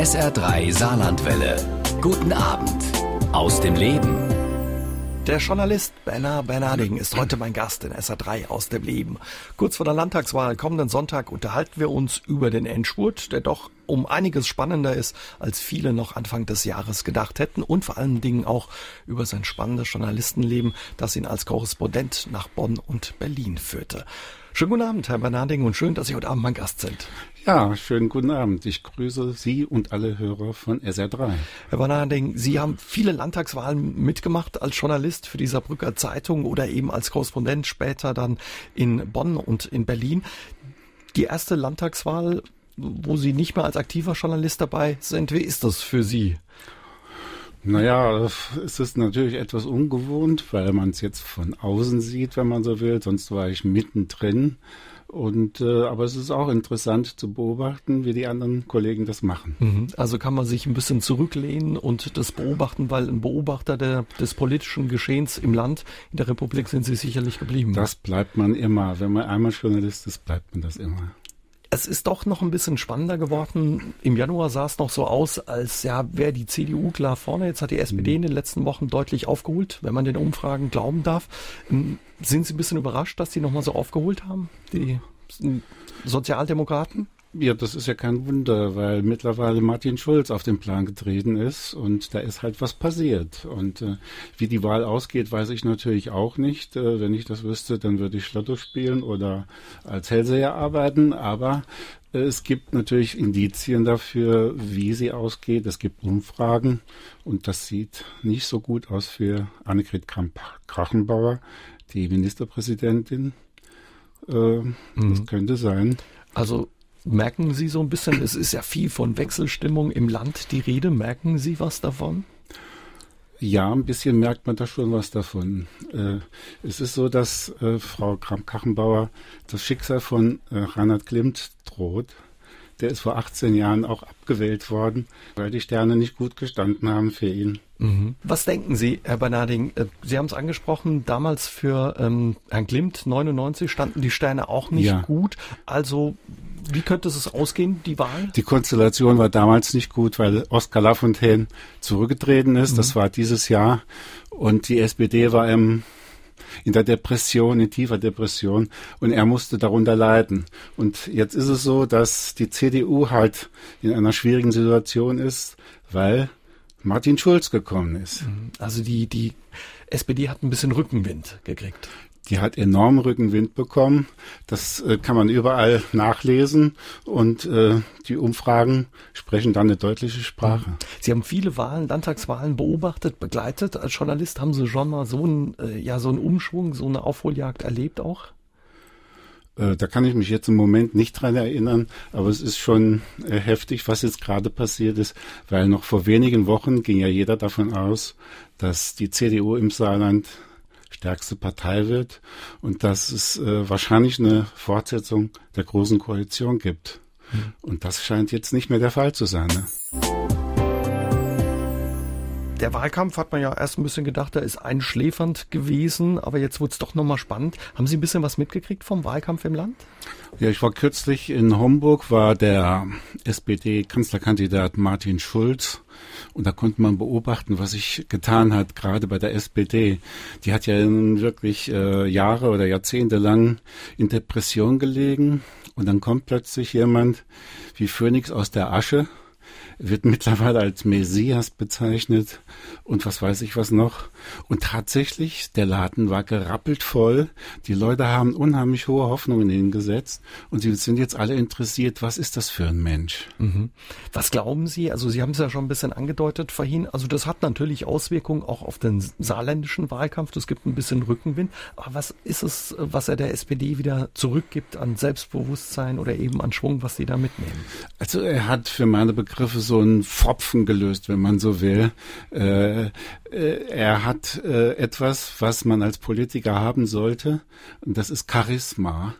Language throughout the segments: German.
SR3 Saarlandwelle. Guten Abend aus dem Leben. Der Journalist Benner Bernarding ist heute mein Gast in SA3 aus dem Leben. Kurz vor der Landtagswahl kommenden Sonntag unterhalten wir uns über den Endspurt, der doch um einiges spannender ist, als viele noch Anfang des Jahres gedacht hätten und vor allen Dingen auch über sein spannendes Journalistenleben, das ihn als Korrespondent nach Bonn und Berlin führte. Schönen guten Abend, Herr Bernarding, und schön, dass Sie heute Abend mein Gast sind. Ja, schönen guten Abend. Ich grüße Sie und alle Hörer von SR3. Herr Bernarding, Sie haben viele Landtagswahlen mitgemacht als Journalist für die Saarbrücker Zeitung oder eben als Korrespondent später dann in Bonn und in Berlin. Die erste Landtagswahl, wo Sie nicht mehr als aktiver Journalist dabei sind, wie ist das für Sie? Naja, es ist natürlich etwas ungewohnt, weil man es jetzt von außen sieht, wenn man so will. Sonst war ich mittendrin. Und äh, aber es ist auch interessant zu beobachten, wie die anderen Kollegen das machen. Mhm. Also kann man sich ein bisschen zurücklehnen und das beobachten, weil ein Beobachter der, des politischen Geschehens im Land, in der Republik sind Sie sicherlich geblieben. Das bleibt man immer. Wenn man einmal Journalist ist, bleibt man das immer. Es ist doch noch ein bisschen spannender geworden. Im Januar sah es noch so aus, als ja, wäre die CDU klar vorne. Jetzt hat die SPD in den letzten Wochen deutlich aufgeholt, wenn man den Umfragen glauben darf. Ähm, sind Sie ein bisschen überrascht, dass die nochmal so aufgeholt haben, die Sozialdemokraten? Ja, das ist ja kein Wunder, weil mittlerweile Martin Schulz auf den Plan getreten ist und da ist halt was passiert. Und äh, wie die Wahl ausgeht, weiß ich natürlich auch nicht. Äh, wenn ich das wüsste, dann würde ich Lotto spielen oder als Hellseher arbeiten. Aber äh, es gibt natürlich Indizien dafür, wie sie ausgeht. Es gibt Umfragen und das sieht nicht so gut aus für Annegret Kramp-Krachenbauer, die Ministerpräsidentin. Äh, mhm. Das könnte sein. Also Merken Sie so ein bisschen, es ist ja viel von Wechselstimmung im Land die Rede. Merken Sie was davon? Ja, ein bisschen merkt man da schon was davon. Äh, es ist so, dass äh, Frau Kramp-Kachenbauer das Schicksal von äh, Reinhard Klimt droht. Der ist vor 18 Jahren auch abgewählt worden, weil die Sterne nicht gut gestanden haben für ihn. Mhm. Was denken Sie, Herr Bernarding? Äh, Sie haben es angesprochen, damals für ähm, Herrn Klimt 99 standen die Sterne auch nicht ja. gut. Also wie könnte es ausgehen, die Wahl? Die Konstellation war damals nicht gut, weil Oskar Lafontaine zurückgetreten ist. Mhm. Das war dieses Jahr. Und die SPD war im in der Depression, in tiefer Depression und er musste darunter leiden. Und jetzt ist es so, dass die CDU halt in einer schwierigen Situation ist, weil Martin Schulz gekommen ist. Also die, die SPD hat ein bisschen Rückenwind gekriegt. Die hat enorm Rückenwind bekommen. Das äh, kann man überall nachlesen und äh, die Umfragen sprechen dann eine deutliche Sprache. Sie haben viele Wahlen, Landtagswahlen beobachtet, begleitet. Als Journalist haben Sie schon mal so einen, äh, ja, so einen Umschwung, so eine Aufholjagd erlebt auch? Äh, da kann ich mich jetzt im Moment nicht dran erinnern, aber es ist schon äh, heftig, was jetzt gerade passiert ist, weil noch vor wenigen Wochen ging ja jeder davon aus, dass die CDU im Saarland stärkste Partei wird und dass es äh, wahrscheinlich eine Fortsetzung der Großen Koalition gibt. Mhm. Und das scheint jetzt nicht mehr der Fall zu sein. Ne? Der Wahlkampf hat man ja erst ein bisschen gedacht, der ist einschläfernd gewesen, aber jetzt wurde es doch nochmal spannend. Haben Sie ein bisschen was mitgekriegt vom Wahlkampf im Land? Ja, ich war kürzlich in Homburg, war der SPD-Kanzlerkandidat Martin Schulz und da konnte man beobachten, was sich getan hat, gerade bei der SPD. Die hat ja wirklich äh, Jahre oder Jahrzehnte lang in Depression gelegen und dann kommt plötzlich jemand wie Phönix aus der Asche wird mittlerweile als Messias bezeichnet und was weiß ich was noch. Und tatsächlich, der Laden war gerappelt voll. Die Leute haben unheimlich hohe Hoffnungen in ihn gesetzt und sie sind jetzt alle interessiert, was ist das für ein Mensch? Mhm. Was glauben Sie? Also Sie haben es ja schon ein bisschen angedeutet vorhin. Also das hat natürlich Auswirkungen auch auf den saarländischen Wahlkampf. Es gibt ein bisschen Rückenwind. Aber was ist es, was er der SPD wieder zurückgibt an Selbstbewusstsein oder eben an Schwung, was Sie da mitnehmen? Also er hat für meine Begriffe so einen Pfropfen gelöst, wenn man so will. Äh, äh, er hat äh, etwas, was man als Politiker haben sollte, und das ist Charisma.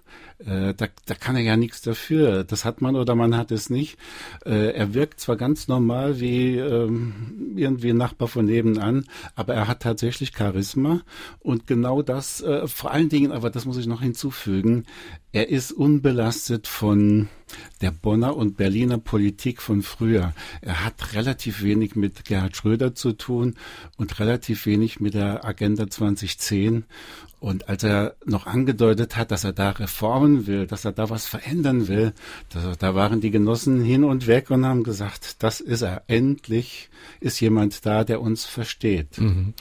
Äh, da, da kann er ja nichts dafür. Das hat man oder man hat es nicht. Äh, er wirkt zwar ganz normal wie ähm, irgendwie ein Nachbar von nebenan, aber er hat tatsächlich Charisma und genau das, äh, vor allen Dingen, aber das muss ich noch hinzufügen, er ist unbelastet von der Bonner und Berliner Politik von früher. Er hat relativ wenig mit Gerhard Schröder zu tun und relativ wenig mit der Agenda 2010. Und als er noch angedeutet hat, dass er da reformen will, dass er da was verändern will, da, da waren die Genossen hin und weg und haben gesagt, das ist er. Endlich ist jemand da, der uns versteht. Mhm.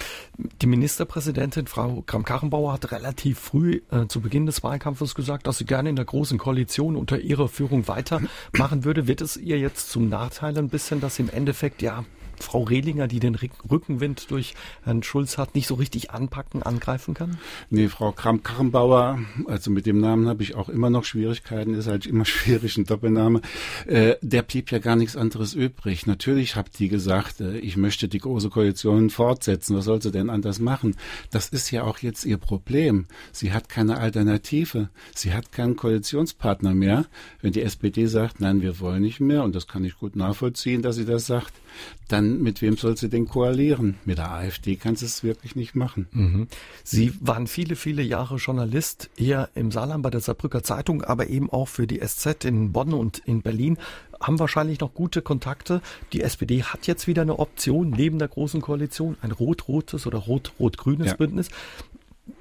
Die Ministerpräsidentin Frau Kram-Karrenbauer hat relativ früh äh, zu Beginn des Wahlkampfes gesagt, dass sie gerne in der großen Koalition unter ihrer Führung weitermachen würde. Wird es ihr jetzt zum Nachteil ein bisschen, dass sie im Endeffekt ja Frau Rehlinger, die den Rückenwind durch Herrn Schulz hat, nicht so richtig anpacken, angreifen kann? Nee, Frau Kramp-Karrenbauer, also mit dem Namen habe ich auch immer noch Schwierigkeiten, ist halt immer schwierig, ein Doppelname. Äh, der blieb ja gar nichts anderes übrig. Natürlich habt die gesagt, äh, ich möchte die große Koalition fortsetzen. Was soll sie denn anders machen? Das ist ja auch jetzt ihr Problem. Sie hat keine Alternative. Sie hat keinen Koalitionspartner mehr. Wenn die SPD sagt, nein, wir wollen nicht mehr, und das kann ich gut nachvollziehen, dass sie das sagt, dann mit wem soll sie denn koalieren? Mit der AfD kann sie es wirklich nicht machen. Mhm. Sie waren viele, viele Jahre Journalist hier im Saarland bei der Saarbrücker Zeitung, aber eben auch für die SZ in Bonn und in Berlin haben wahrscheinlich noch gute Kontakte. Die SPD hat jetzt wieder eine Option neben der großen Koalition, ein rot-rotes oder rot-rot-grünes ja. Bündnis.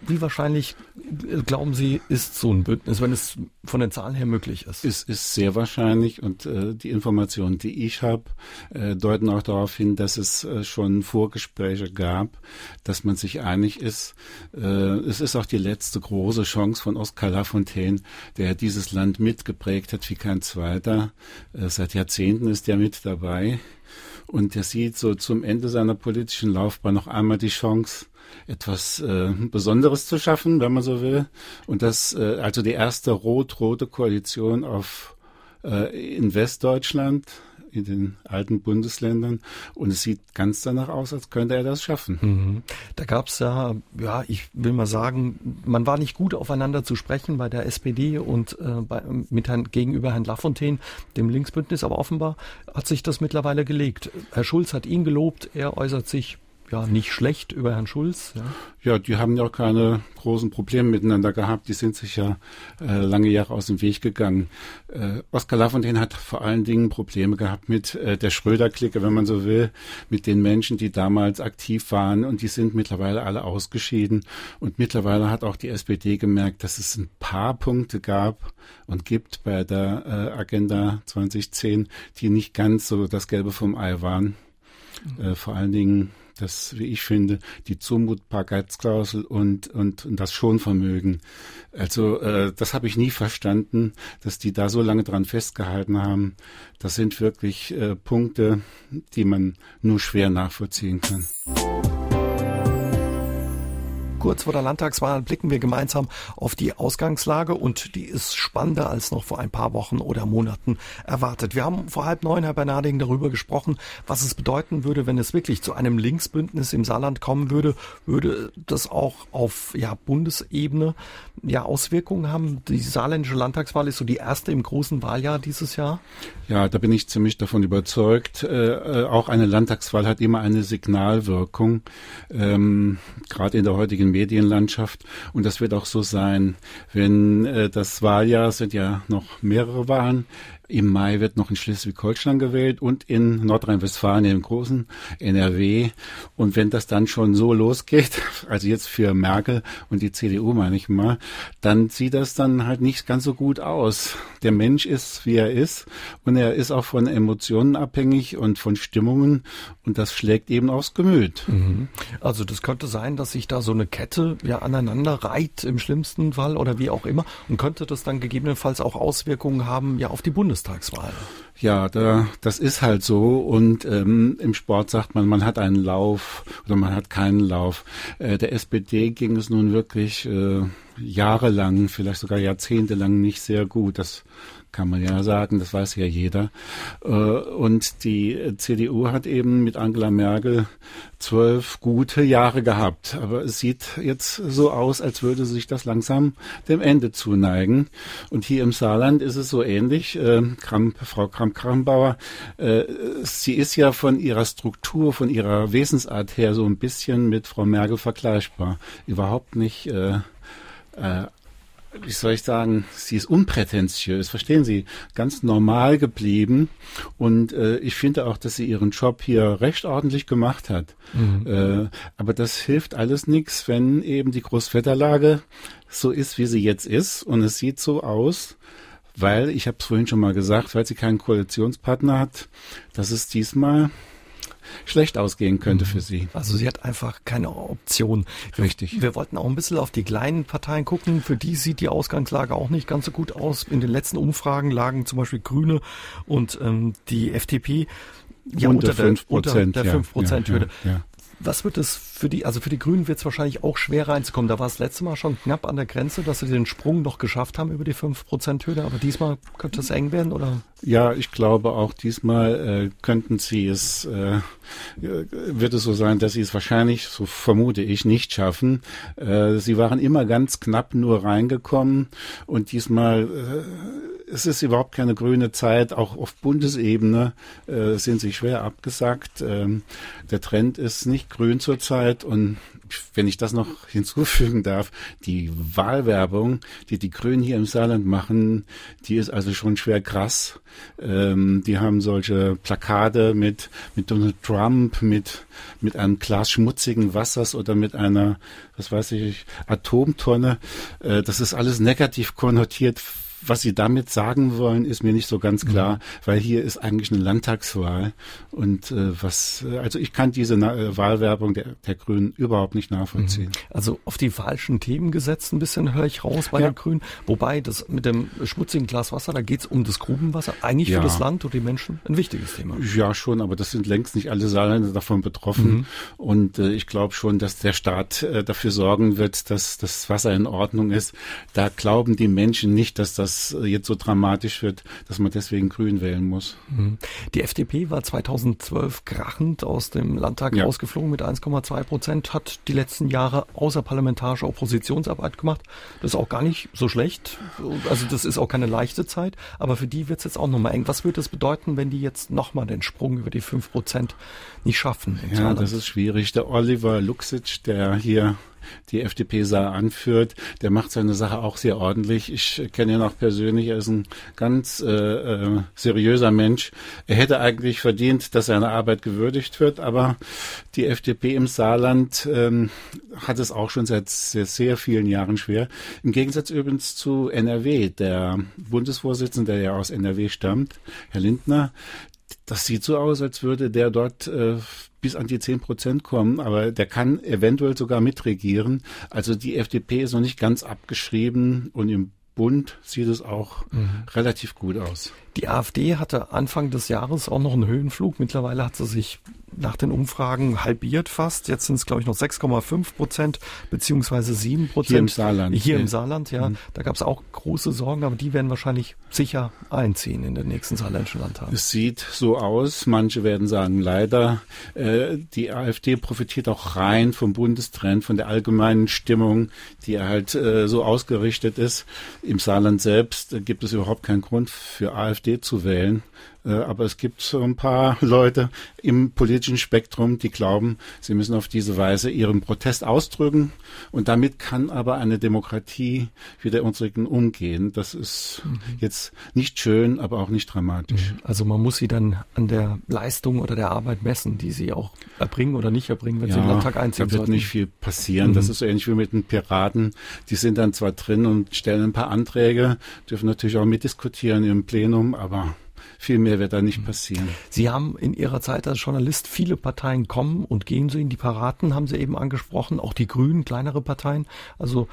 Wie wahrscheinlich äh, glauben Sie, ist so ein Bündnis, wenn es von den Zahlen her möglich ist? Es ist sehr wahrscheinlich und äh, die Informationen, die ich habe, äh, deuten auch darauf hin, dass es äh, schon Vorgespräche gab, dass man sich einig ist. Äh, es ist auch die letzte große Chance von Oskar Lafontaine, der dieses Land mitgeprägt hat wie kein zweiter. Äh, seit Jahrzehnten ist er mit dabei. Und er sieht so zum Ende seiner politischen Laufbahn noch einmal die Chance, etwas äh, Besonderes zu schaffen, wenn man so will. Und das, äh, also die erste rot-rote Koalition auf äh, in Westdeutschland, in den alten Bundesländern und es sieht ganz danach aus, als könnte er das schaffen. Mhm. Da gab es ja, ja, ich will mal sagen, man war nicht gut aufeinander zu sprechen bei der SPD und äh, bei, mit Herrn, gegenüber Herrn Lafontaine, dem Linksbündnis, aber offenbar hat sich das mittlerweile gelegt. Herr Schulz hat ihn gelobt, er äußert sich ja nicht schlecht über Herrn Schulz. Ja, ja die haben ja auch keine großen Probleme miteinander gehabt. Die sind sich ja äh, lange Jahre aus dem Weg gegangen. Äh, Oskar Lafontaine hat vor allen Dingen Probleme gehabt mit äh, der Schröder-Clique, wenn man so will, mit den Menschen, die damals aktiv waren und die sind mittlerweile alle ausgeschieden. Und mittlerweile hat auch die SPD gemerkt, dass es ein paar Punkte gab und gibt bei der äh, Agenda 2010, die nicht ganz so das Gelbe vom Ei waren. Äh, vor allen Dingen das, wie ich finde, die Zumutbarkeitsklausel und, und, und das Schonvermögen. Also äh, das habe ich nie verstanden, dass die da so lange dran festgehalten haben. Das sind wirklich äh, Punkte, die man nur schwer nachvollziehen kann. Kurz vor der Landtagswahl blicken wir gemeinsam auf die Ausgangslage und die ist spannender als noch vor ein paar Wochen oder Monaten erwartet. Wir haben vor halb neun, Herr Bernarding, darüber gesprochen, was es bedeuten würde, wenn es wirklich zu einem Linksbündnis im Saarland kommen würde. Würde das auch auf ja, Bundesebene ja, Auswirkungen haben? Die saarländische Landtagswahl ist so die erste im großen Wahljahr dieses Jahr. Ja, da bin ich ziemlich davon überzeugt. Äh, äh auch eine Landtagswahl hat immer eine Signalwirkung. Ähm, Gerade in der heutigen Medienlandschaft. Und das wird auch so sein, wenn äh, das Wahljahr sind ja noch mehrere Wahlen. Im Mai wird noch in Schleswig-Holstein gewählt und in Nordrhein-Westfalen im großen NRW. Und wenn das dann schon so losgeht, also jetzt für Merkel und die CDU meine ich mal, dann sieht das dann halt nicht ganz so gut aus. Der Mensch ist, wie er ist und er ist auch von Emotionen abhängig und von Stimmungen und das schlägt eben aufs Gemüt. Mhm. Also das könnte sein, dass sich da so eine Kette ja aneinander reiht im schlimmsten Fall oder wie auch immer und könnte das dann gegebenenfalls auch Auswirkungen haben ja auf die Bundes Bundestagswahl. Ja, da, das ist halt so. Und ähm, im Sport sagt man, man hat einen Lauf oder man hat keinen Lauf. Äh, der SPD ging es nun wirklich äh, jahrelang, vielleicht sogar jahrzehntelang nicht sehr gut. Das kann man ja sagen, das weiß ja jeder. Äh, und die CDU hat eben mit Angela Merkel zwölf gute Jahre gehabt. Aber es sieht jetzt so aus, als würde sich das langsam dem Ende zuneigen. Und hier im Saarland ist es so ähnlich. Äh, Kramp, Frau Kramp-Karrenbauer, äh, sie ist ja von ihrer Struktur, von ihrer Wesensart her so ein bisschen mit Frau Merkel vergleichbar. Überhaupt nicht äh, wie soll ich sagen, sie ist unprätentiös, verstehen Sie, ganz normal geblieben. Und äh, ich finde auch, dass sie ihren Job hier recht ordentlich gemacht hat. Mhm. Äh, aber das hilft alles nichts, wenn eben die Großwetterlage so ist, wie sie jetzt ist. Und es sieht so aus, weil, ich habe es vorhin schon mal gesagt, weil sie keinen Koalitionspartner hat, dass es diesmal schlecht ausgehen könnte für sie. Also sie hat einfach keine Option. Richtig. Wir wollten auch ein bisschen auf die kleinen Parteien gucken. Für die sieht die Ausgangslage auch nicht ganz so gut aus. In den letzten Umfragen lagen zum Beispiel Grüne und ähm, die FDP ja, unter, unter, der, 5%, unter der 5%-Hürde. Ja, ja, was wird es für die, also für die Grünen wird es wahrscheinlich auch schwer reinzukommen. Da war es letztes Mal schon knapp an der Grenze, dass sie den Sprung noch geschafft haben über die 5%-Hürde, aber diesmal könnte es eng werden, oder? Ja, ich glaube auch diesmal äh, könnten sie es, äh, wird es so sein, dass sie es wahrscheinlich, so vermute ich, nicht schaffen. Äh, sie waren immer ganz knapp nur reingekommen und diesmal äh, es ist überhaupt keine grüne Zeit. Auch auf Bundesebene äh, sind sie schwer abgesagt. Ähm, der Trend ist nicht grün zurzeit und wenn ich das noch hinzufügen darf, die Wahlwerbung, die die Grünen hier im Saarland machen, die ist also schon schwer krass. Ähm, die haben solche Plakate mit, mit Donald Trump, mit, mit einem Glas schmutzigen Wassers oder mit einer, was weiß ich, Atomtonne. Äh, das ist alles negativ konnotiert was Sie damit sagen wollen, ist mir nicht so ganz klar, mhm. weil hier ist eigentlich eine Landtagswahl und äh, was, äh, also ich kann diese Na äh, Wahlwerbung der, der Grünen überhaupt nicht nachvollziehen. Mhm. Also auf die falschen Themen gesetzt, ein bisschen höre ich raus bei ja. den Grünen. Wobei das mit dem schmutzigen Glas Wasser, da geht es um das Grubenwasser, eigentlich ja. für das Land und die Menschen ein wichtiges Thema. Ja, schon, aber das sind längst nicht alle Saarländer davon betroffen. Mhm. Und äh, ich glaube schon, dass der Staat äh, dafür sorgen wird, dass das Wasser in Ordnung ist. Da glauben die Menschen nicht, dass das das jetzt so dramatisch wird, dass man deswegen Grün wählen muss. Mhm. Die FDP war 2012 krachend aus dem Landtag ja. rausgeflogen mit 1,2 Prozent, hat die letzten Jahre außerparlamentarische Oppositionsarbeit gemacht. Das ist auch gar nicht so schlecht. Also das ist auch keine leichte Zeit, aber für die wird es jetzt auch nochmal eng. Was würde es bedeuten, wenn die jetzt nochmal den Sprung über die 5 Prozent nicht schaffen? Ja, das ist schwierig. Der Oliver Luxic, der hier die FDP Saar anführt, der macht seine Sache auch sehr ordentlich. Ich kenne ihn auch persönlich, er ist ein ganz äh, äh, seriöser Mensch. Er hätte eigentlich verdient, dass seine Arbeit gewürdigt wird, aber die FDP im Saarland ähm, hat es auch schon seit sehr, sehr vielen Jahren schwer. Im Gegensatz übrigens zu NRW, der Bundesvorsitzende, der ja aus NRW stammt, Herr Lindner, das sieht so aus, als würde der dort äh, bis an die zehn Prozent kommen, aber der kann eventuell sogar mitregieren. Also die FDP ist noch nicht ganz abgeschrieben und im Bund sieht es auch mhm. relativ gut aus. Die AfD hatte Anfang des Jahres auch noch einen Höhenflug. Mittlerweile hat sie sich nach den Umfragen halbiert fast. Jetzt sind es, glaube ich, noch 6,5 Prozent beziehungsweise 7 Prozent. Hier im Saarland. Hier ja. im Saarland, ja. Mhm. Da gab es auch große Sorgen, aber die werden wahrscheinlich sicher einziehen in den nächsten saarländischen Landtag. Es sieht so aus. Manche werden sagen, leider. Äh, die AfD profitiert auch rein vom Bundestrend, von der allgemeinen Stimmung, die halt äh, so ausgerichtet ist. Im Saarland selbst äh, gibt es überhaupt keinen Grund für AfD zu wählen. Äh, aber es gibt so ein paar Leute im politischen Spektrum, die glauben, sie müssen auf diese Weise ihren Protest ausdrücken. Und damit kann aber eine Demokratie wie der unsrigen umgehen. Das ist mhm. jetzt nicht schön, aber auch nicht dramatisch. Mhm. Also man muss sie dann an der Leistung oder der Arbeit messen, die sie auch erbringen oder nicht erbringen, wenn ja, sie den Landtag einziehen Da wird sollten. nicht viel passieren. Mhm. Das ist so ähnlich wie mit den Piraten. Die sind dann zwar drin und stellen ein paar Anträge, dürfen natürlich auch mitdiskutieren im Plenum, aber viel mehr wird da nicht passieren. Sie haben in Ihrer Zeit als Journalist viele Parteien kommen und gehen sehen. Die Paraten haben Sie eben angesprochen, auch die Grünen, kleinere Parteien. Also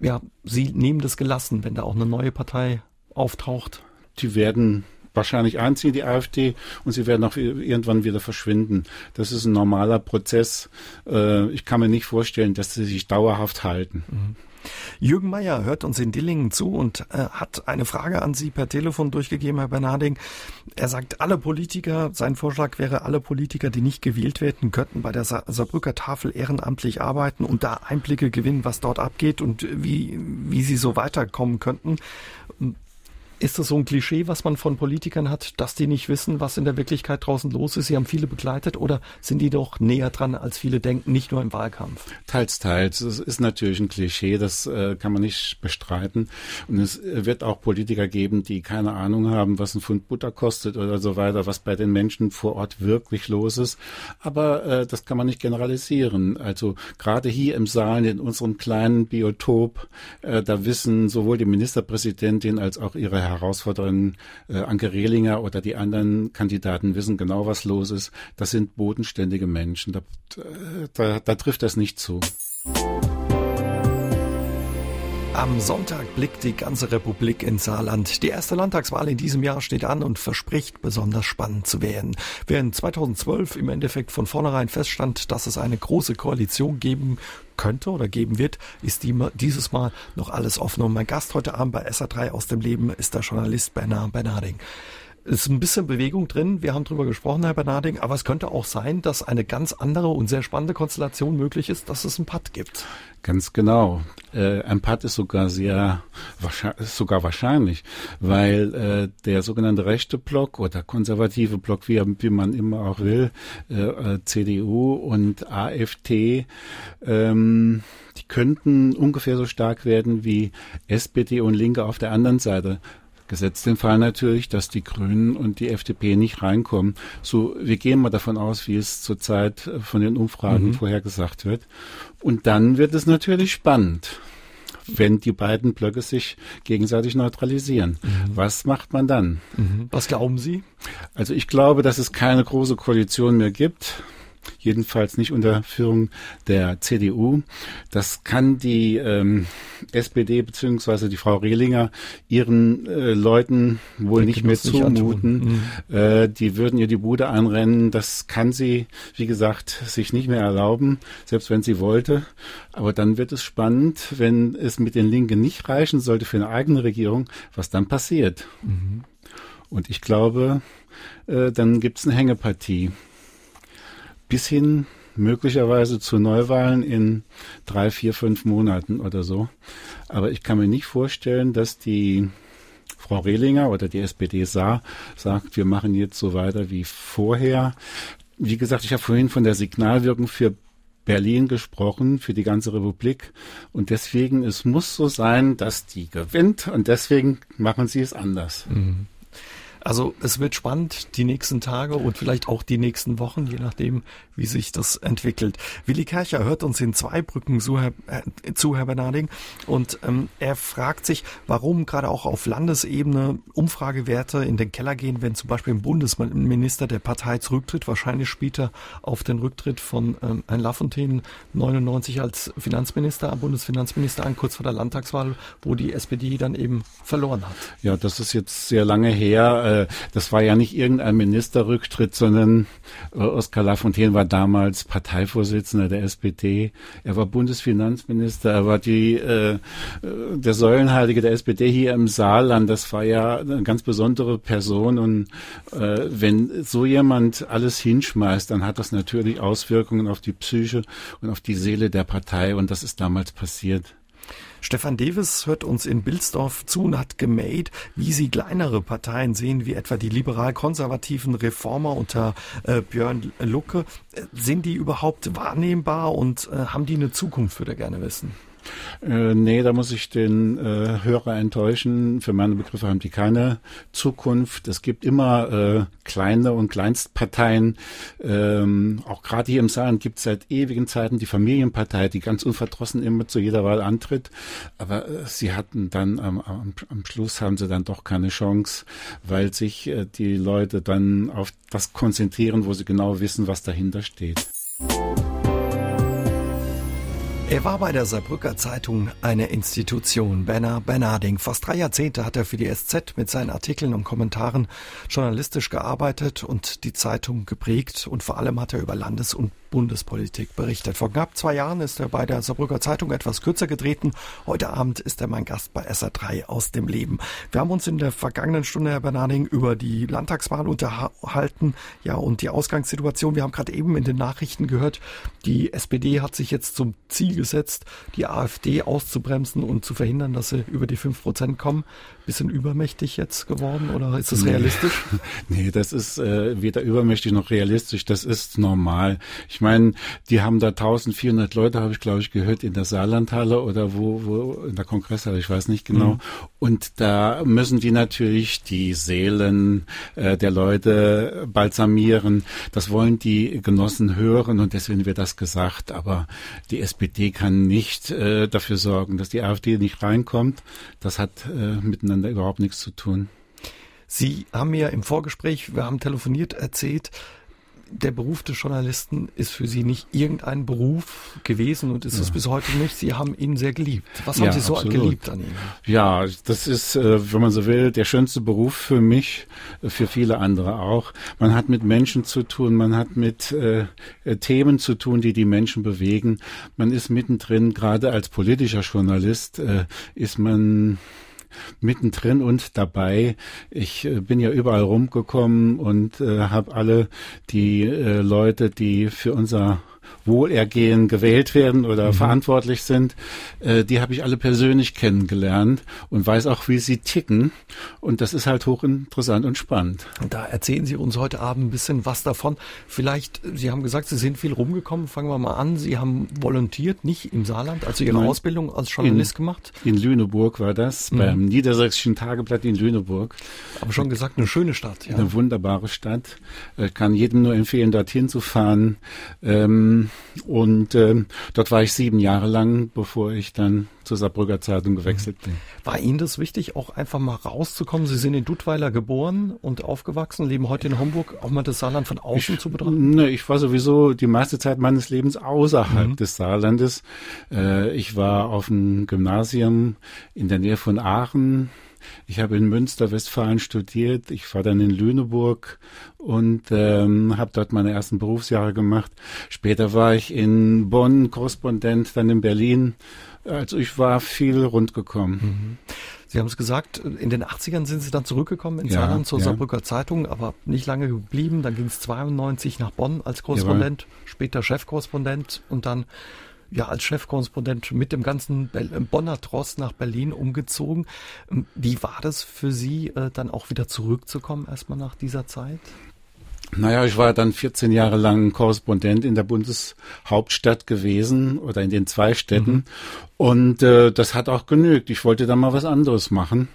ja, Sie nehmen das gelassen, wenn da auch eine neue Partei auftaucht. Die werden wahrscheinlich einziehen, die AfD, und sie werden auch irgendwann wieder verschwinden. Das ist ein normaler Prozess. Äh, ich kann mir nicht vorstellen, dass sie sich dauerhaft halten. Mhm. Jürgen Meyer hört uns in Dillingen zu und äh, hat eine Frage an Sie per Telefon durchgegeben, Herr Bernarding. Er sagt, alle Politiker, sein Vorschlag wäre, alle Politiker, die nicht gewählt werden, könnten bei der Sa Saarbrücker Tafel ehrenamtlich arbeiten und da Einblicke gewinnen, was dort abgeht und wie, wie sie so weiterkommen könnten. Ist das so ein Klischee, was man von Politikern hat, dass die nicht wissen, was in der Wirklichkeit draußen los ist? Sie haben viele begleitet oder sind die doch näher dran, als viele denken, nicht nur im Wahlkampf? Teils, teils. Das ist natürlich ein Klischee, das äh, kann man nicht bestreiten. Und es wird auch Politiker geben, die keine Ahnung haben, was ein Pfund Butter kostet oder so weiter, was bei den Menschen vor Ort wirklich los ist. Aber äh, das kann man nicht generalisieren. Also gerade hier im Saal, in unserem kleinen Biotop, äh, da wissen sowohl die Ministerpräsidentin als auch ihre Herausforderin äh, Anke Rehlinger oder die anderen Kandidaten wissen genau, was los ist. Das sind bodenständige Menschen. Da, da, da trifft das nicht zu. Am Sonntag blickt die ganze Republik ins Saarland. Die erste Landtagswahl in diesem Jahr steht an und verspricht besonders spannend zu werden. Während 2012 im Endeffekt von vornherein feststand, dass es eine große Koalition geben könnte oder geben wird, ist die, dieses Mal noch alles offen. Und mein Gast heute Abend bei SA3 aus dem Leben ist der Journalist Bernard Bernarding. Ist ein bisschen Bewegung drin. Wir haben drüber gesprochen, Herr Bernarding, aber es könnte auch sein, dass eine ganz andere und sehr spannende Konstellation möglich ist, dass es ein Pad gibt. Ganz genau. Äh, ein Pad ist sogar sehr wahrscheinlich, sogar wahrscheinlich, weil äh, der sogenannte rechte Block oder konservative Block, wie, wie man immer auch will, äh, äh CDU und AfD, ähm, die könnten ungefähr so stark werden wie SPD und Linke auf der anderen Seite. Gesetzt den Fall natürlich, dass die Grünen und die FDP nicht reinkommen. So, wir gehen mal davon aus, wie es zurzeit von den Umfragen mhm. vorhergesagt wird. Und dann wird es natürlich spannend wenn die beiden Blöcke sich gegenseitig neutralisieren. Mhm. Was macht man dann? Mhm. Was glauben Sie? Also ich glaube, dass es keine große Koalition mehr gibt jedenfalls nicht unter Führung der CDU. Das kann die ähm, SPD beziehungsweise die Frau Rehlinger ihren äh, Leuten wohl nicht mehr zumuten. Nicht mhm. äh, die würden ihr die Bude einrennen. Das kann sie, wie gesagt, sich nicht mehr erlauben, selbst wenn sie wollte. Aber dann wird es spannend, wenn es mit den Linken nicht reichen sollte für eine eigene Regierung, was dann passiert. Mhm. Und ich glaube, äh, dann gibt es eine Hängepartie bis hin möglicherweise zu Neuwahlen in drei, vier, fünf Monaten oder so. Aber ich kann mir nicht vorstellen, dass die Frau Rehlinger oder die SPD sah, sagt, wir machen jetzt so weiter wie vorher. Wie gesagt, ich habe vorhin von der Signalwirkung für Berlin gesprochen, für die ganze Republik. Und deswegen, es muss so sein, dass die gewinnt und deswegen machen sie es anders. Mhm. Also es wird spannend die nächsten Tage und vielleicht auch die nächsten Wochen, je nachdem, wie sich das entwickelt. Willi Kercher hört uns in Zweibrücken zu, Herr, äh, zu, Herr Bernarding, und ähm, er fragt sich, warum gerade auch auf Landesebene Umfragewerte in den Keller gehen, wenn zum Beispiel ein Bundesminister der Partei zurücktritt, wahrscheinlich später auf den Rücktritt von ähm, Herrn Lafontaine 99 als Finanzminister, Bundesfinanzminister an, kurz vor der Landtagswahl, wo die SPD dann eben verloren hat. Ja, das ist jetzt sehr lange her. Äh, äh, das war ja nicht irgendein Ministerrücktritt, sondern äh, Oskar Lafontaine war damals Parteivorsitzender der SPD. Er war Bundesfinanzminister, er war die, äh, äh, der Säulenheilige der SPD hier im Saarland. Das war ja eine ganz besondere Person und äh, wenn so jemand alles hinschmeißt, dann hat das natürlich Auswirkungen auf die Psyche und auf die Seele der Partei und das ist damals passiert. Stefan Davis hört uns in Bilsdorf zu und hat gemäht, wie sie kleinere Parteien sehen, wie etwa die liberal-konservativen Reformer unter äh, Björn Lucke. Äh, sind die überhaupt wahrnehmbar und äh, haben die eine Zukunft, würde er gerne wissen? Äh, nee, da muss ich den äh, Hörer enttäuschen. Für meine Begriffe haben die keine Zukunft. Es gibt immer äh, kleine und Kleinstparteien. Ähm, auch gerade hier im Saarland gibt es seit ewigen Zeiten die Familienpartei, die ganz unverdrossen immer zu jeder Wahl antritt. Aber äh, sie hatten dann am, am, am, Schluss haben sie dann doch keine Chance, weil sich äh, die Leute dann auf das konzentrieren, wo sie genau wissen, was dahinter steht. Er war bei der Saarbrücker Zeitung eine Institution. Benner Bernarding. Fast drei Jahrzehnte hat er für die SZ mit seinen Artikeln und Kommentaren journalistisch gearbeitet und die Zeitung geprägt. Und vor allem hat er über Landes- und Bundespolitik berichtet. Vor knapp zwei Jahren ist er bei der Saarbrücker Zeitung etwas kürzer getreten. Heute Abend ist er mein Gast bei SA3 aus dem Leben. Wir haben uns in der vergangenen Stunde, Herr Bernarding, über die Landtagswahl unterhalten. Ja, und die Ausgangssituation. Wir haben gerade eben in den Nachrichten gehört, die SPD hat sich jetzt zum Ziel gesetzt, die AfD auszubremsen und zu verhindern, dass sie über die fünf Prozent kommen. Bisschen übermächtig jetzt geworden oder ist das nee. realistisch? Nee, das ist äh, weder übermächtig noch realistisch. Das ist normal. Ich meine, die haben da 1400 Leute, habe ich glaube ich gehört, in der Saarlandhalle oder wo, wo in der Kongresshalle, ich weiß nicht genau. Mhm. Und da müssen die natürlich die Seelen äh, der Leute balsamieren. Das wollen die Genossen hören und deswegen wird das gesagt. Aber die SPD kann nicht äh, dafür sorgen, dass die AfD nicht reinkommt. Das hat äh, miteinander überhaupt nichts zu tun. Sie haben mir im Vorgespräch, wir haben telefoniert, erzählt, der Beruf des Journalisten ist für Sie nicht irgendein Beruf gewesen und ist ja. es bis heute nicht. Sie haben ihn sehr geliebt. Was haben ja, Sie so absolut. geliebt an ihm? Ja, das ist, äh, wenn man so will, der schönste Beruf für mich, äh, für viele andere auch. Man hat mit Menschen zu tun, man hat mit äh, Themen zu tun, die die Menschen bewegen. Man ist mittendrin, gerade als politischer Journalist, äh, ist man mittendrin und dabei. Ich äh, bin ja überall rumgekommen und äh, habe alle die äh, Leute, die für unser Wohlergehen gewählt werden oder mhm. verantwortlich sind, äh, die habe ich alle persönlich kennengelernt und weiß auch, wie sie ticken. Und das ist halt hochinteressant und spannend. Und da erzählen Sie uns heute Abend ein bisschen was davon. Vielleicht, Sie haben gesagt, Sie sind viel rumgekommen. Fangen wir mal an. Sie haben volontiert, nicht im Saarland, also Ihre Nein. Ausbildung als Journalist in, gemacht? In Lüneburg war das, mhm. beim Niedersächsischen Tageblatt in Lüneburg. Aber schon gesagt, eine schöne Stadt. Ja. Eine wunderbare Stadt. Ich kann jedem nur empfehlen, dorthin zu fahren. Ähm, und äh, dort war ich sieben Jahre lang, bevor ich dann zur Saarbrücker Zeitung gewechselt bin. War Ihnen das wichtig, auch einfach mal rauszukommen? Sie sind in Duttweiler geboren und aufgewachsen, leben heute in Homburg, auch mal das Saarland von außen ich, zu betrachten? Ne, ich war sowieso die meiste Zeit meines Lebens außerhalb mhm. des Saarlandes. Äh, ich war auf dem Gymnasium in der Nähe von Aachen ich habe in Münster, Westfalen studiert. Ich war dann in Lüneburg und ähm, habe dort meine ersten Berufsjahre gemacht. Später war ich in Bonn Korrespondent, dann in Berlin. Also ich war viel rundgekommen. Mhm. Sie haben es gesagt, in den 80ern sind Sie dann zurückgekommen in ja, Saarland zur ja. Saarbrücker Zeitung, aber nicht lange geblieben. Dann ging es 92 nach Bonn als Korrespondent, ja, später Chefkorrespondent und dann ja als Chefkorrespondent mit dem ganzen Bonner Tross nach Berlin umgezogen. Ähm, wie war das für Sie, äh, dann auch wieder zurückzukommen, erstmal nach dieser Zeit? Naja, ich war dann 14 Jahre lang Korrespondent in der Bundeshauptstadt gewesen oder in den zwei Städten. Mhm. Und äh, das hat auch genügt. Ich wollte da mal was anderes machen.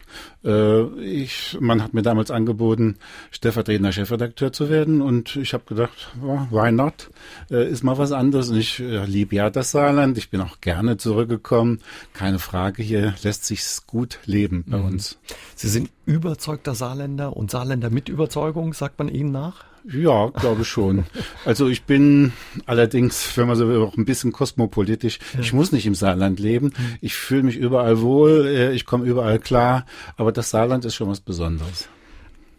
Äh, ich, man hat mir damals angeboten, stellvertretender Chefredakteur zu werden. Und ich habe gedacht, oh, why not? Äh, ist mal was anderes. Und ich äh, liebe ja das Saarland. Ich bin auch gerne zurückgekommen. Keine Frage, hier lässt sich's gut leben bei mhm. uns. Sie sind überzeugter Saarländer und Saarländer mit Überzeugung, sagt man Ihnen nach? Ja, glaube schon. Also ich bin allerdings, wenn man so will, auch ein bisschen kosmopolitisch. Ja. Ich muss nicht im Saarland leben. Ich fühle mich überall wohl, äh, ich komme überall klar, aber das Saarland ist schon was Besonderes.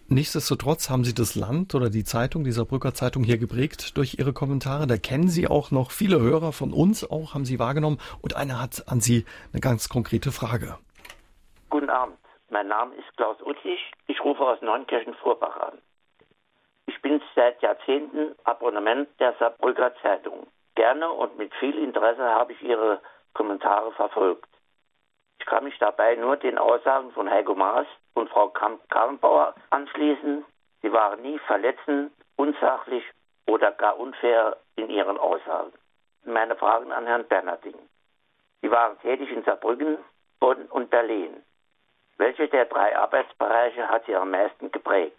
Nichtsdestotrotz haben Sie das Land oder die Zeitung, dieser Brücker Zeitung hier geprägt durch Ihre Kommentare. Da kennen Sie auch noch viele Hörer von uns auch, haben Sie wahrgenommen. Und einer hat an Sie eine ganz konkrete Frage. Guten Abend. Mein Name ist Klaus Utlich. Ich rufe aus Neunkirchen-Vorbach an. Bin seit Jahrzehnten Abonnement der Saarbrücker Zeitung. Gerne und mit viel Interesse habe ich Ihre Kommentare verfolgt. Ich kann mich dabei nur den Aussagen von Heiko Maas und Frau Karrenbauer anschließen. Sie waren nie verletzend, unsachlich oder gar unfair in ihren Aussagen. Meine Fragen an Herrn Bernarding. Sie waren tätig in Saarbrücken, Bonn und Berlin. Welche der drei Arbeitsbereiche hat Sie am meisten geprägt?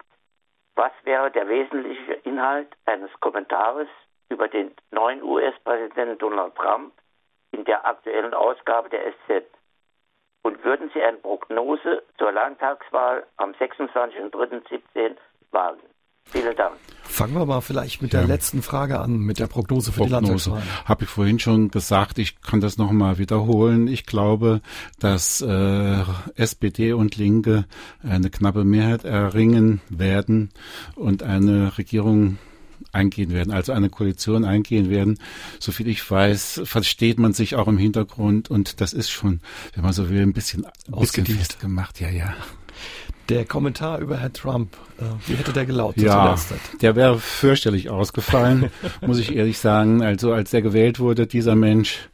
Was wäre der wesentliche Inhalt eines Kommentares über den neuen US-Präsidenten Donald Trump in der aktuellen Ausgabe der SZ? Und würden Sie eine Prognose zur Landtagswahl am 26.03.17 wagen? Vielen Dank. Fangen wir mal vielleicht mit ja. der letzten Frage an, mit der Prognose für Prognose. die Landtagswahl. Habe ich vorhin schon gesagt, ich kann das nochmal wiederholen. Ich glaube, dass äh, SPD und Linke eine knappe Mehrheit erringen werden und eine Regierung eingehen werden, also eine Koalition eingehen werden. Soviel ich weiß, versteht man sich auch im Hintergrund und das ist schon, wenn man so will, ein bisschen, ein bisschen festgemacht. Ja, ja. Der Kommentar über Herrn Trump, äh, wie hätte der gelautet? Ja, der wäre fürchterlich ausgefallen, muss ich ehrlich sagen. Also als der gewählt wurde, dieser Mensch,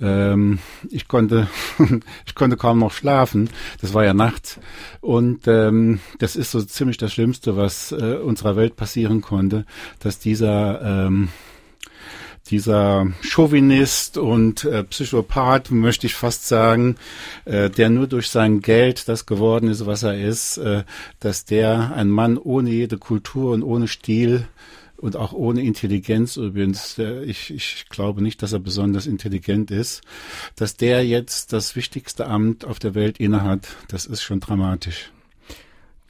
ähm, ich konnte, ich konnte kaum noch schlafen. Das war ja nachts und ähm, das ist so ziemlich das Schlimmste, was äh, unserer Welt passieren konnte, dass dieser ähm, dieser Chauvinist und äh, Psychopath, möchte ich fast sagen, äh, der nur durch sein Geld das geworden ist, was er ist, äh, dass der ein Mann ohne jede Kultur und ohne Stil und auch ohne Intelligenz übrigens, der, ich, ich glaube nicht, dass er besonders intelligent ist, dass der jetzt das wichtigste Amt auf der Welt innehat, das ist schon dramatisch.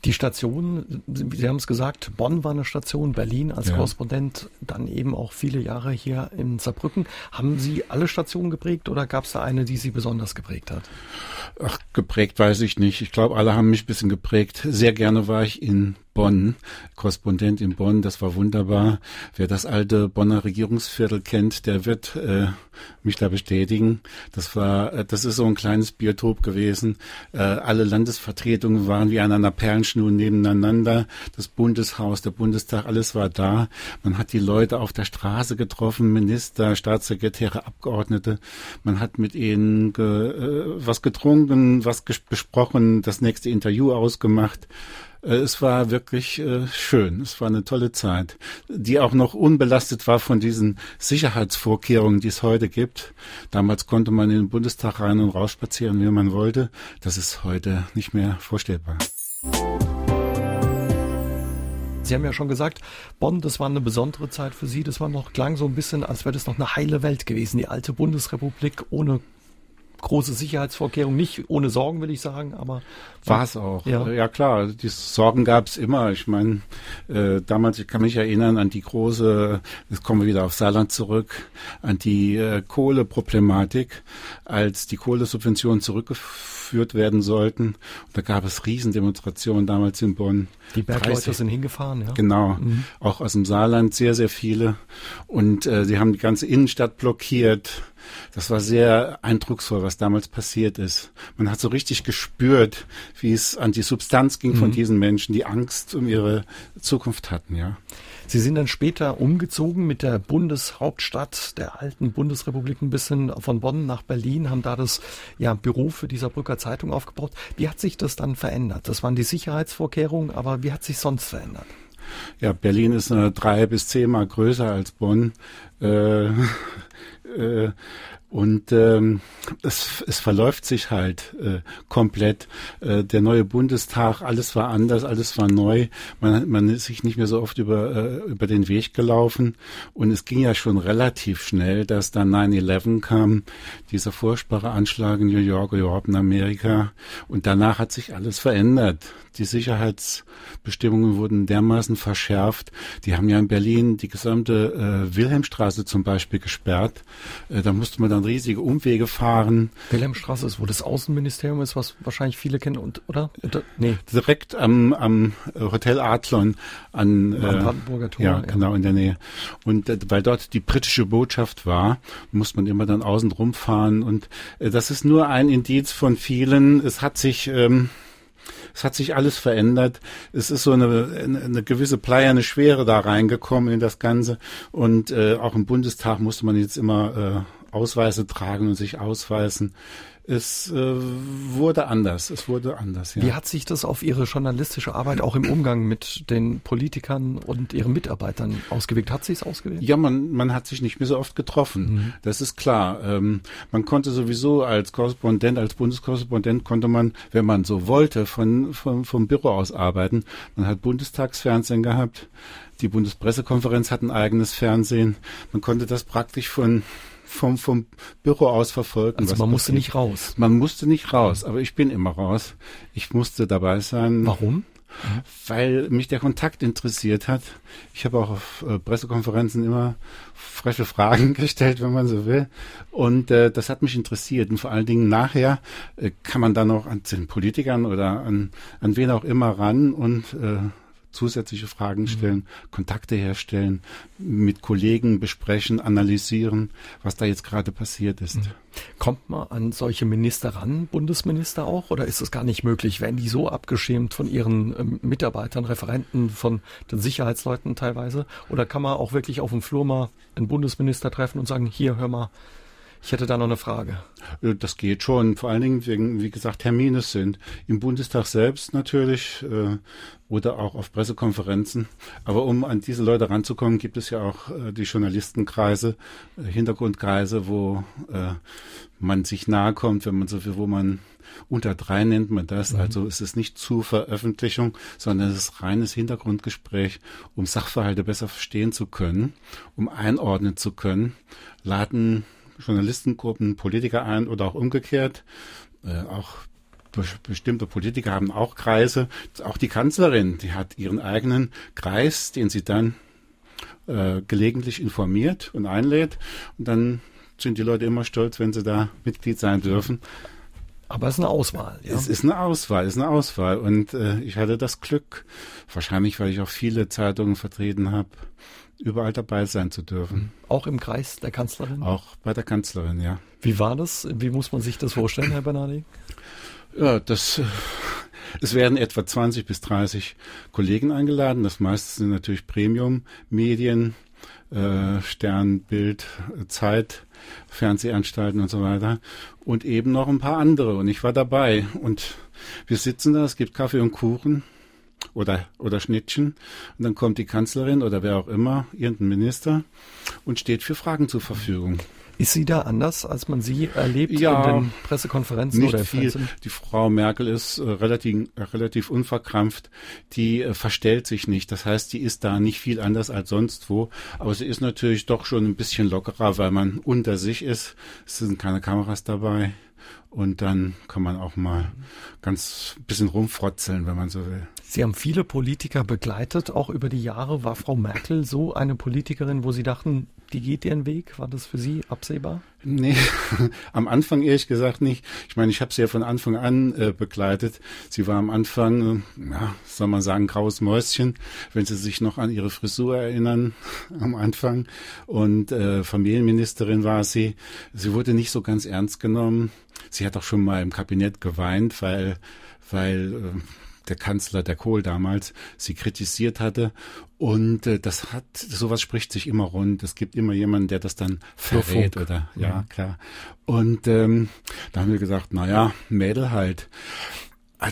Die Station, Sie haben es gesagt, Bonn war eine Station, Berlin als ja. Korrespondent, dann eben auch viele Jahre hier in Saarbrücken. Haben Sie alle Stationen geprägt oder gab es da eine, die Sie besonders geprägt hat? Ach, geprägt weiß ich nicht. Ich glaube, alle haben mich ein bisschen geprägt. Sehr gerne war ich in Bonn, Korrespondent in Bonn, das war wunderbar. Wer das alte Bonner Regierungsviertel kennt, der wird äh, mich da bestätigen. Das war, äh, das ist so ein kleines Biotop gewesen. Äh, alle Landesvertretungen waren wie an einer Perlenschnur nebeneinander. Das Bundeshaus, der Bundestag, alles war da. Man hat die Leute auf der Straße getroffen, Minister, Staatssekretäre, Abgeordnete. Man hat mit ihnen ge, äh, was getrunken, was besprochen, das nächste Interview ausgemacht. Äh, es war wirklich äh, schön. Es war eine tolle Zeit, die auch noch unbelastet war von diesen Sicherheitsvorkehrungen, die es heute gibt. Damals konnte man in den Bundestag rein und raus spazieren, wie man wollte. Das ist heute nicht mehr vorstellbar. Sie haben ja schon gesagt, Bonn, das war eine besondere Zeit für Sie. Das war noch, klang so ein bisschen, als wäre das noch eine heile Welt gewesen. Die alte Bundesrepublik ohne große Sicherheitsvorkehrungen, nicht ohne Sorgen, will ich sagen, aber war es auch. Ja. ja klar, die Sorgen gab es immer. Ich meine, äh, damals, ich kann mich erinnern an die große, jetzt kommen wir wieder auf Saarland zurück, an die äh, Kohleproblematik, als die Kohlesubventionen zurückgeführt werden sollten. Und da gab es Riesendemonstrationen damals in Bonn. Die Bergleute sind hingefahren, ja. Genau, mhm. auch aus dem Saarland sehr, sehr viele. Und äh, sie haben die ganze Innenstadt blockiert das war sehr eindrucksvoll, was damals passiert ist. Man hat so richtig gespürt, wie es an die Substanz ging mhm. von diesen Menschen, die Angst um ihre Zukunft hatten, ja. Sie sind dann später umgezogen mit der Bundeshauptstadt der alten Bundesrepublik ein bisschen von Bonn nach Berlin, haben da das ja, Büro für die Saarbrücker Zeitung aufgebaut. Wie hat sich das dann verändert? Das waren die Sicherheitsvorkehrungen, aber wie hat sich sonst verändert? Ja, Berlin ist eine drei bis zehnmal größer als Bonn. Äh, äh, und ähm, es, es verläuft sich halt äh, komplett. Äh, der neue Bundestag, alles war anders, alles war neu. Man, man ist sich nicht mehr so oft über, äh, über den Weg gelaufen. Und es ging ja schon relativ schnell, dass dann 9-11 kam, dieser furchtbare Anschlag in New York, überhaupt in Amerika. Und danach hat sich alles verändert. Die Sicherheitsbestimmungen wurden dermaßen verschärft. Die haben ja in Berlin die gesamte äh, Wilhelmstraße zum Beispiel gesperrt. Äh, da musste man dann riesige Umwege fahren. Wilhelmstraße ist, wo das Außenministerium ist, was wahrscheinlich viele kennen, und, oder? oder? Nee. Direkt am, am Hotel Adlon an, am äh, Brandenburger Tor. Ja, ja, genau in der Nähe. Und äh, weil dort die britische Botschaft war, muss man immer dann außen rumfahren. Und äh, das ist nur ein Indiz von vielen. Es hat sich ähm, es hat sich alles verändert. Es ist so eine, eine gewisse pleierne Schwere da reingekommen in das Ganze. Und äh, auch im Bundestag musste man jetzt immer äh, Ausweise tragen und sich ausweisen es äh, wurde anders. Es wurde anders. Ja. Wie hat sich das auf Ihre journalistische Arbeit auch im Umgang mit den Politikern und Ihren Mitarbeitern ausgewirkt? Hat sich es ausgewirkt? Ja, man, man hat sich nicht mehr so oft getroffen. Mhm. Das ist klar. Ähm, man konnte sowieso als Korrespondent, als Bundeskorrespondent konnte man, wenn man so wollte, von, von vom Büro aus arbeiten. Man hat Bundestagsfernsehen gehabt. Die Bundespressekonferenz hat ein eigenes Fernsehen. Man konnte das praktisch von vom, vom Büro aus verfolgen. Also man musste nicht raus. Man musste nicht raus, aber ich bin immer raus. Ich musste dabei sein. Warum? weil mich der Kontakt interessiert hat. Ich habe auch auf äh, Pressekonferenzen immer freche Fragen gestellt, wenn man so will. Und äh, das hat mich interessiert. Und vor allen Dingen nachher äh, kann man dann auch an den Politikern oder an, an wen auch immer ran und äh, zusätzliche Fragen stellen, mhm. Kontakte herstellen, mit Kollegen besprechen, analysieren, was da jetzt gerade passiert ist. Mhm. Kommt man an solche Minister ran, Bundesminister auch, oder ist es gar nicht möglich? Werden die so abgeschirmt von ihren ähm, Mitarbeitern, Referenten, von den Sicherheitsleuten teilweise? Oder kann man auch wirklich auf dem Flur mal einen Bundesminister treffen und sagen, hier, hör mal, ich hätte da noch eine Frage. Äh, das geht schon, vor allen Dingen wegen, wie gesagt, Termine sind. Im Bundestag selbst natürlich äh, oder auch auf Pressekonferenzen. Aber um an diese Leute ranzukommen, gibt es ja auch äh, die Journalistenkreise, äh, Hintergrundkreise, wo äh, man sich nahe kommt, wenn man so viel, wo man unter drei nennt man das. Mhm. Also es ist nicht zur Veröffentlichung, sondern es ist reines Hintergrundgespräch, um Sachverhalte besser verstehen zu können, um einordnen zu können. Laden Journalistengruppen Politiker ein oder auch umgekehrt. Äh, auch bestimmte Politiker haben auch Kreise. Auch die Kanzlerin, die hat ihren eigenen Kreis, den sie dann äh, gelegentlich informiert und einlädt. Und dann sind die Leute immer stolz, wenn sie da Mitglied sein dürfen. Aber es ist eine Auswahl. Ja? Es ist eine Auswahl, es ist eine Auswahl. Und äh, ich hatte das Glück, wahrscheinlich, weil ich auch viele Zeitungen vertreten habe, überall dabei sein zu dürfen. Auch im Kreis der Kanzlerin? Auch bei der Kanzlerin, ja. Wie war das? Wie muss man sich das vorstellen, Herr Bernardi? Ja, das, es werden etwa 20 bis 30 Kollegen eingeladen. Das meiste sind natürlich Premium-Medien, äh, Stern, Bild, Zeit, Fernsehanstalten und so weiter. Und eben noch ein paar andere. Und ich war dabei. Und wir sitzen da, es gibt Kaffee und Kuchen oder, oder Schnittchen. Und dann kommt die Kanzlerin oder wer auch immer, irgendein Minister und steht für Fragen zur Verfügung. Ist sie da anders, als man sie erlebt ja, in den Pressekonferenzen nicht oder viel. Die Frau Merkel ist äh, relativ, relativ unverkrampft. Die äh, verstellt sich nicht. Das heißt, die ist da nicht viel anders als sonst wo. Aber sie ist natürlich doch schon ein bisschen lockerer, weil man unter sich ist. Es sind keine Kameras dabei. Und dann kann man auch mal ganz bisschen rumfrotzeln, wenn man so will. Sie haben viele Politiker begleitet, auch über die Jahre. War Frau Merkel so eine Politikerin, wo Sie dachten, die geht ihren Weg? War das für Sie absehbar? Nee, am Anfang ehrlich gesagt nicht. Ich meine, ich habe sie ja von Anfang an äh, begleitet. Sie war am Anfang, äh, ja, soll man sagen, graues Mäuschen, wenn Sie sich noch an ihre Frisur erinnern am Anfang. Und äh, Familienministerin war sie. Sie wurde nicht so ganz ernst genommen. Sie hat auch schon mal im Kabinett geweint, weil, weil äh, der Kanzler, der Kohl damals, sie kritisiert hatte. Und äh, das hat, sowas spricht sich immer rund. Es gibt immer jemanden, der das dann verrät oder ja, ja, klar. Und ähm, da haben wir gesagt, na ja, Mädel halt.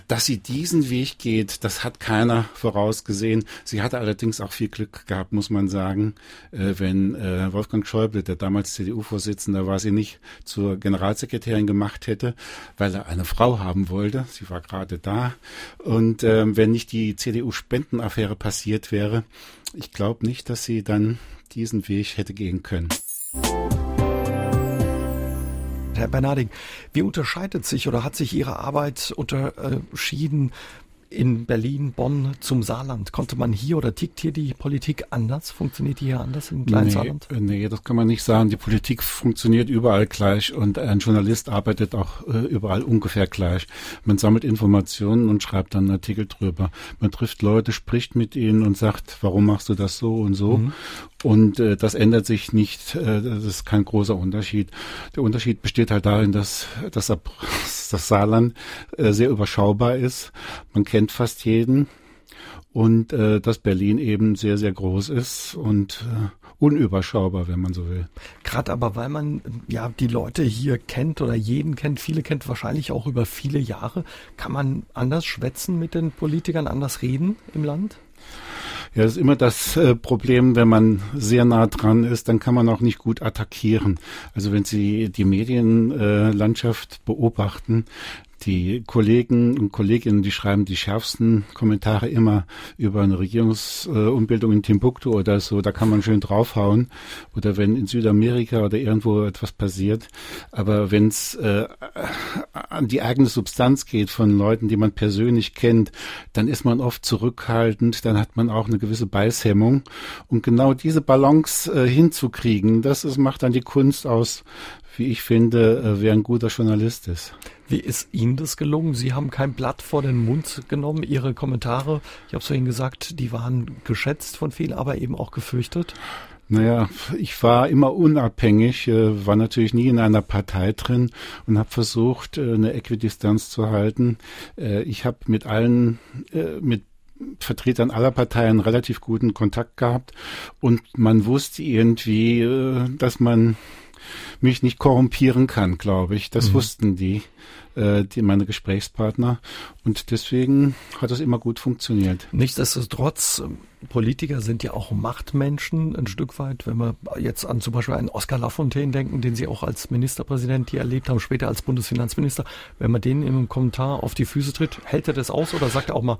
Dass sie diesen Weg geht, das hat keiner vorausgesehen. Sie hatte allerdings auch viel Glück gehabt, muss man sagen. Äh, wenn äh, Wolfgang Schäuble, der damals CDU-Vorsitzender war, sie nicht zur Generalsekretärin gemacht hätte, weil er eine Frau haben wollte. Sie war gerade da. Und äh, wenn nicht die CDU-Spendenaffäre passiert wäre, ich glaube nicht, dass sie dann diesen Weg hätte gehen können. Herr Bernarding, wie unterscheidet sich oder hat sich Ihre Arbeit unterschieden in Berlin, Bonn zum Saarland? Konnte man hier oder tickt hier die Politik anders? Funktioniert die hier anders im kleinen nee, Saarland? Nee, das kann man nicht sagen. Die Politik funktioniert überall gleich und ein Journalist arbeitet auch äh, überall ungefähr gleich. Man sammelt Informationen und schreibt dann einen Artikel drüber. Man trifft Leute, spricht mit ihnen und sagt, warum machst du das so und so? Mhm. Und äh, das ändert sich nicht. Äh, das ist kein großer Unterschied. Der Unterschied besteht halt darin, dass, dass das Saarland äh, sehr überschaubar ist. Man kennt fast jeden. Und äh, dass Berlin eben sehr, sehr groß ist und äh, unüberschaubar, wenn man so will. Gerade aber, weil man ja die Leute hier kennt oder jeden kennt, viele kennt wahrscheinlich auch über viele Jahre, kann man anders schwätzen mit den Politikern, anders reden im Land? Ja, das ist immer das äh, Problem, wenn man sehr nah dran ist, dann kann man auch nicht gut attackieren. Also wenn Sie die Medienlandschaft äh, beobachten, die Kollegen und Kolleginnen, die schreiben die schärfsten Kommentare immer über eine Regierungsumbildung in Timbuktu oder so, da kann man schön draufhauen. Oder wenn in Südamerika oder irgendwo etwas passiert. Aber wenn es äh, an die eigene Substanz geht von Leuten, die man persönlich kennt, dann ist man oft zurückhaltend, dann hat man auch eine gewisse Beißhemmung. Und genau diese Balance äh, hinzukriegen, das ist, macht dann die Kunst aus, wie ich finde, äh, wer ein guter Journalist ist. Wie ist Ihnen das gelungen? Sie haben kein Blatt vor den Mund genommen. Ihre Kommentare, ich habe es vorhin gesagt, die waren geschätzt von vielen, aber eben auch gefürchtet. Naja, ich war immer unabhängig, äh, war natürlich nie in einer Partei drin und habe versucht, äh, eine Äquidistanz zu halten. Ich habe mit allen, mit Vertretern aller Parteien relativ guten Kontakt gehabt und man wusste irgendwie, dass man mich nicht korrumpieren kann, glaube ich. Das mhm. wussten die, äh, die, meine Gesprächspartner. Und deswegen hat das immer gut funktioniert. Nichtsdestotrotz, Politiker sind ja auch Machtmenschen ein Stück weit. Wenn wir jetzt an zum Beispiel einen Oskar Lafontaine denken, den Sie auch als Ministerpräsident hier erlebt haben, später als Bundesfinanzminister. Wenn man den im Kommentar auf die Füße tritt, hält er das aus oder sagt er auch mal,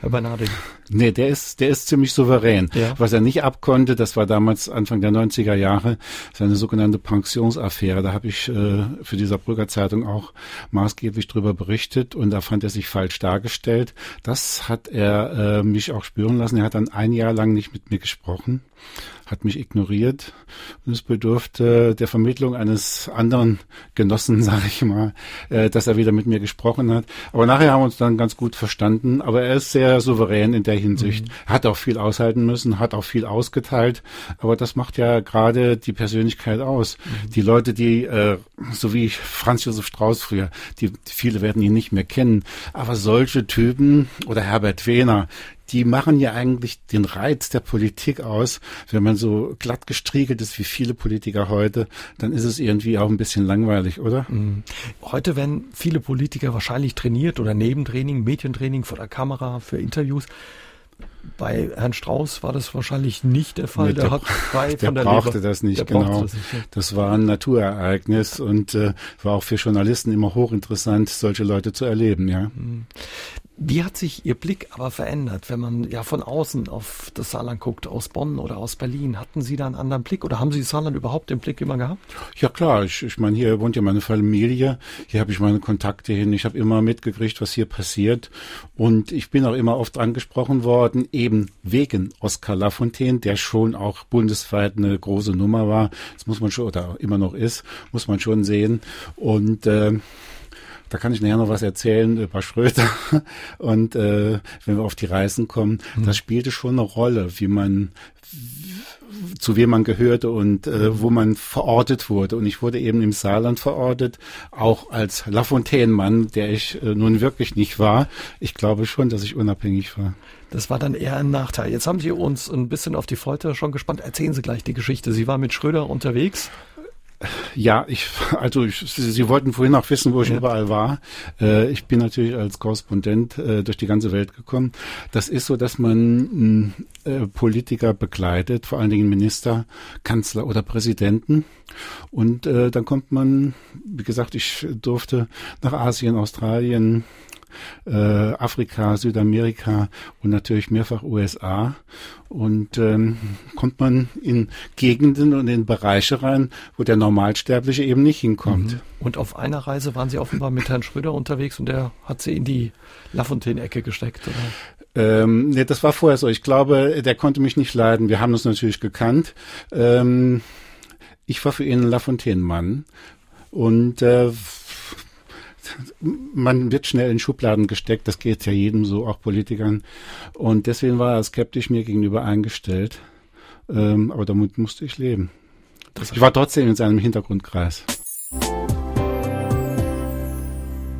Herr Bernarding? Nee, der ist, der ist ziemlich souverän. Ja. Was er nicht abkonnte, das war damals Anfang der 90er Jahre, seine sogenannte Pensionsaffäre. Da habe ich äh, für die Saarbrücker Zeitung auch maßgeblich drüber berichtet und da fand er sich falsch dargestellt. Das hat er äh, mich auch spüren lassen. Er hat dann ein Jahr lang nicht mit mir gesprochen hat mich ignoriert und es bedurfte der Vermittlung eines anderen Genossen, sage ich mal, äh, dass er wieder mit mir gesprochen hat. Aber nachher haben wir uns dann ganz gut verstanden. Aber er ist sehr souverän in der Hinsicht. Mhm. Hat auch viel aushalten müssen, hat auch viel ausgeteilt. Aber das macht ja gerade die Persönlichkeit aus. Mhm. Die Leute, die, äh, so wie Franz Josef Strauß früher, die, viele werden ihn nicht mehr kennen. Aber solche Typen oder Herbert Wehner, die machen ja eigentlich den Reiz der Politik aus. Wenn man so glatt gestriegelt ist wie viele Politiker heute, dann ist es irgendwie auch ein bisschen langweilig, oder? Mhm. Heute werden viele Politiker wahrscheinlich trainiert oder Nebentraining, Medientraining vor der Kamera für Interviews. Bei Herrn Strauß war das wahrscheinlich nicht der Fall. Nee, der, der, hat frei der von der brauchte Leber. das nicht, der genau. Das, nicht, das, war ein Naturereignis und äh, war auch für Journalisten immer hochinteressant, solche Leute zu erleben, ja. Wie hat sich Ihr Blick aber verändert, wenn man ja von außen auf das Saarland guckt, aus Bonn oder aus Berlin? Hatten Sie da einen anderen Blick oder haben Sie das Saarland überhaupt im Blick immer gehabt? Ja klar, ich, ich meine, hier wohnt ja meine Familie, hier habe ich meine Kontakte hin, ich habe immer mitgekriegt, was hier passiert. Und ich bin auch immer oft angesprochen worden, eben wegen Oskar Lafontaine, der schon auch bundesweit eine große Nummer war, das muss man schon, oder immer noch ist, muss man schon sehen. Und äh, da kann ich nachher noch was erzählen über Schröder. Und äh, wenn wir auf die Reisen kommen, mhm. das spielte schon eine Rolle, wie man zu wem man gehörte und äh, wo man verortet wurde. Und ich wurde eben im Saarland verortet, auch als Lafontaine-Mann, der ich äh, nun wirklich nicht war. Ich glaube schon, dass ich unabhängig war. Das war dann eher ein Nachteil. Jetzt haben Sie uns ein bisschen auf die Folter schon gespannt. Erzählen Sie gleich die Geschichte. Sie war mit Schröder unterwegs. Ja, ich, also ich, Sie, wollten vorhin auch wissen, wo ich ja. überall war. Äh, ich bin natürlich als Korrespondent äh, durch die ganze Welt gekommen. Das ist so, dass man äh, Politiker begleitet, vor allen Dingen Minister, Kanzler oder Präsidenten. Und äh, dann kommt man, wie gesagt, ich durfte nach Asien, Australien, äh, Afrika, Südamerika und natürlich mehrfach USA. Und ähm, kommt man in Gegenden und in Bereiche rein, wo der Normalsterbliche eben nicht hinkommt. Mhm. Und auf einer Reise waren Sie offenbar mit Herrn Schröder unterwegs und der hat Sie in die Lafontaine-Ecke gesteckt, oder? Ähm, nee, das war vorher so. Ich glaube, der konnte mich nicht leiden. Wir haben uns natürlich gekannt. Ähm, ich war für ihn ein Lafontaine-Mann. Und äh, man wird schnell in Schubladen gesteckt, das geht ja jedem so, auch Politikern. Und deswegen war er skeptisch mir gegenüber eingestellt. Ähm, aber damit musste ich leben. Ich war trotzdem in seinem Hintergrundkreis.